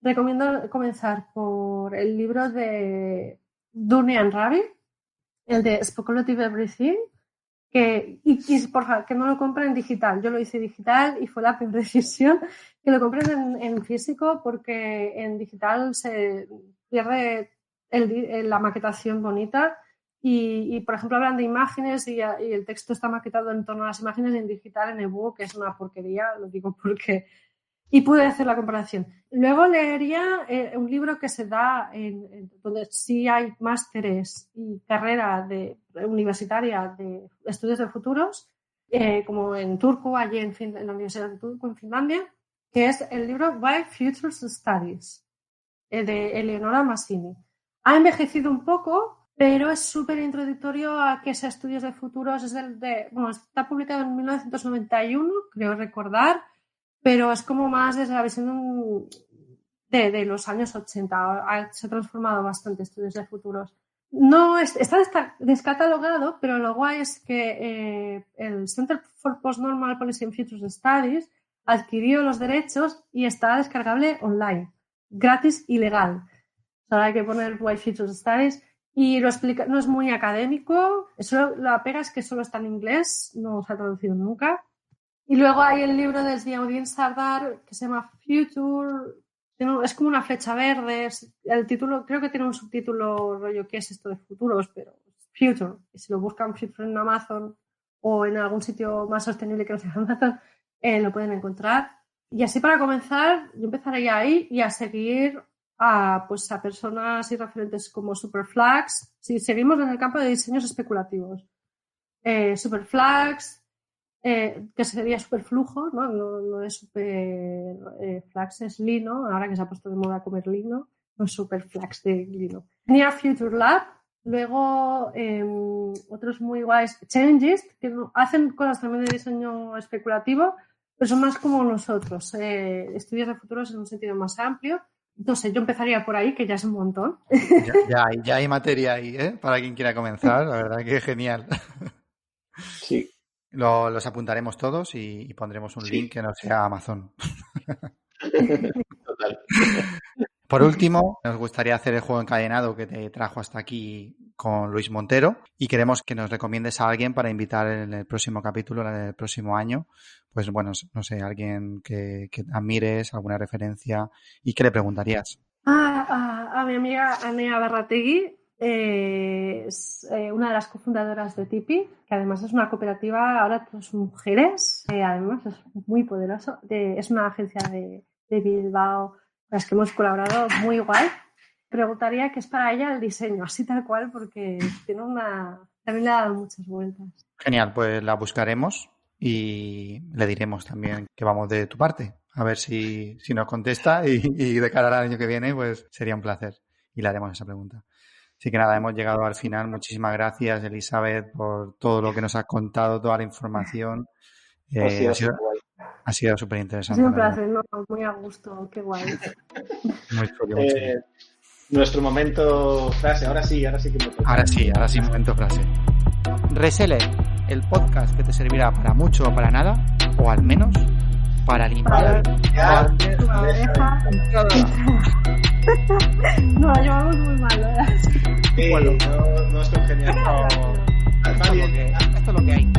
recomiendo comenzar por el libro de Dunian Ravi, el de Speculative Everything, que, y, y, por favor, que no lo compren en digital. Yo lo hice digital y fue la peor decisión que lo compren en, físico porque en digital se pierde eh, la maquetación bonita y, por ejemplo, hablan de imágenes y, el texto está maquetado en torno a las imágenes en digital, en ebook, es una porquería, lo digo porque... Y pude hacer la comparación. Luego leería eh, un libro que se da en, en- donde sí hay másteres y carrera de, universitaria de estudios de futuros, eh, como en Turku, allí en, la Universidad de Turku, en Finlandia, que es el libro Why Futures Studies, eh, de Eleonora Massini. Ha envejecido un poco, pero es súper introductorio a que sea estudios de futuros. Es del de, bueno, está publicado en 1991, creo recordar, pero es como más desde la visión de, de- los años 80. Ha- se ha transformado bastante estudios de futuros. No es- está desca- descatalogado, pero lo guay es que eh, el Center for Postnormal Policy and Futures Studies adquirió los derechos y está descargable online, gratis y legal. Solo hay que poner Why Futures Studies y lo explica, no es muy académico. Eso, la pega es que solo está en inglés, no se ha traducido nunca. Y luego hay el libro de Ziauddin Sardar que se llama Future. Es como una flecha verde. El título, creo que tiene un subtítulo rollo que es esto de futuros, pero Future. Y si lo buscan en Amazon o en algún sitio más sostenible que no sea Amazon, eh, lo pueden encontrar. Y así para comenzar, yo empezaría ahí y a seguir a, pues, a personas y referentes como Superflags. Si seguimos en el campo de diseños especulativos. Eh, Superflags, eh, que sería superflujo, ¿no? No, no es super eh, flax, es lino, ahora que se ha puesto de moda comer lino, no es superflax de lino. Near Future Lab, luego em, otros muy guays, Changes, que hacen cosas también de diseño especulativo, pero son más como nosotros, eh, estudios de futuros en un sentido más amplio. Entonces, yo empezaría por ahí, que ya es un montón. Ya, ya, hay, ya hay materia ahí, ¿eh? Para quien quiera comenzar, la verdad que es genial. Sí, lo, los apuntaremos todos y, y pondremos un Sí. link que no sea Amazon. total. Por último, nos gustaría hacer el juego encadenado que te trajo hasta aquí con Luis Montero y queremos que nos recomiendes a alguien para invitar en el próximo capítulo, en el próximo año. Pues bueno, no sé, alguien que, que admires, alguna referencia y qué le preguntarías. Ah, ah, a mi amiga Anea Barrategui, eh, es eh, una de las cofundadoras de Tipi, que además es una cooperativa, ahora todas mujeres, eh, además es muy poderoso, de- es una agencia de, de Bilbao con las que hemos colaborado muy guay. Preguntaría qué es para ella el diseño, así tal cual, porque tiene una, también le ha dado muchas vueltas. Genial, pues la buscaremos y le diremos también que vamos de tu parte. A ver si, si nos contesta y, y de cara al año que viene, pues sería un placer y le haremos esa pregunta. Así que nada, hemos llegado al final. Muchísimas gracias, Elizabeth, por todo lo que nos has contado, toda la información. Eh, Ha sido ha sido, ha sido súper interesante. un placer, ¿no? muy a gusto, qué guay. Muy chulo. Eh, nuestro momento frase, ahora sí, ahora sí que me toca. Ahora sí, ahora sí, momento frase. Reseller, el podcast que te servirá para mucho o para nada, o al menos para limpiar. Ya, Tu oreja. No, llevamos muy mal, ¿verdad? sí, Bueno. no, no estoy genial. Esto es lo que- esto es lo que hay.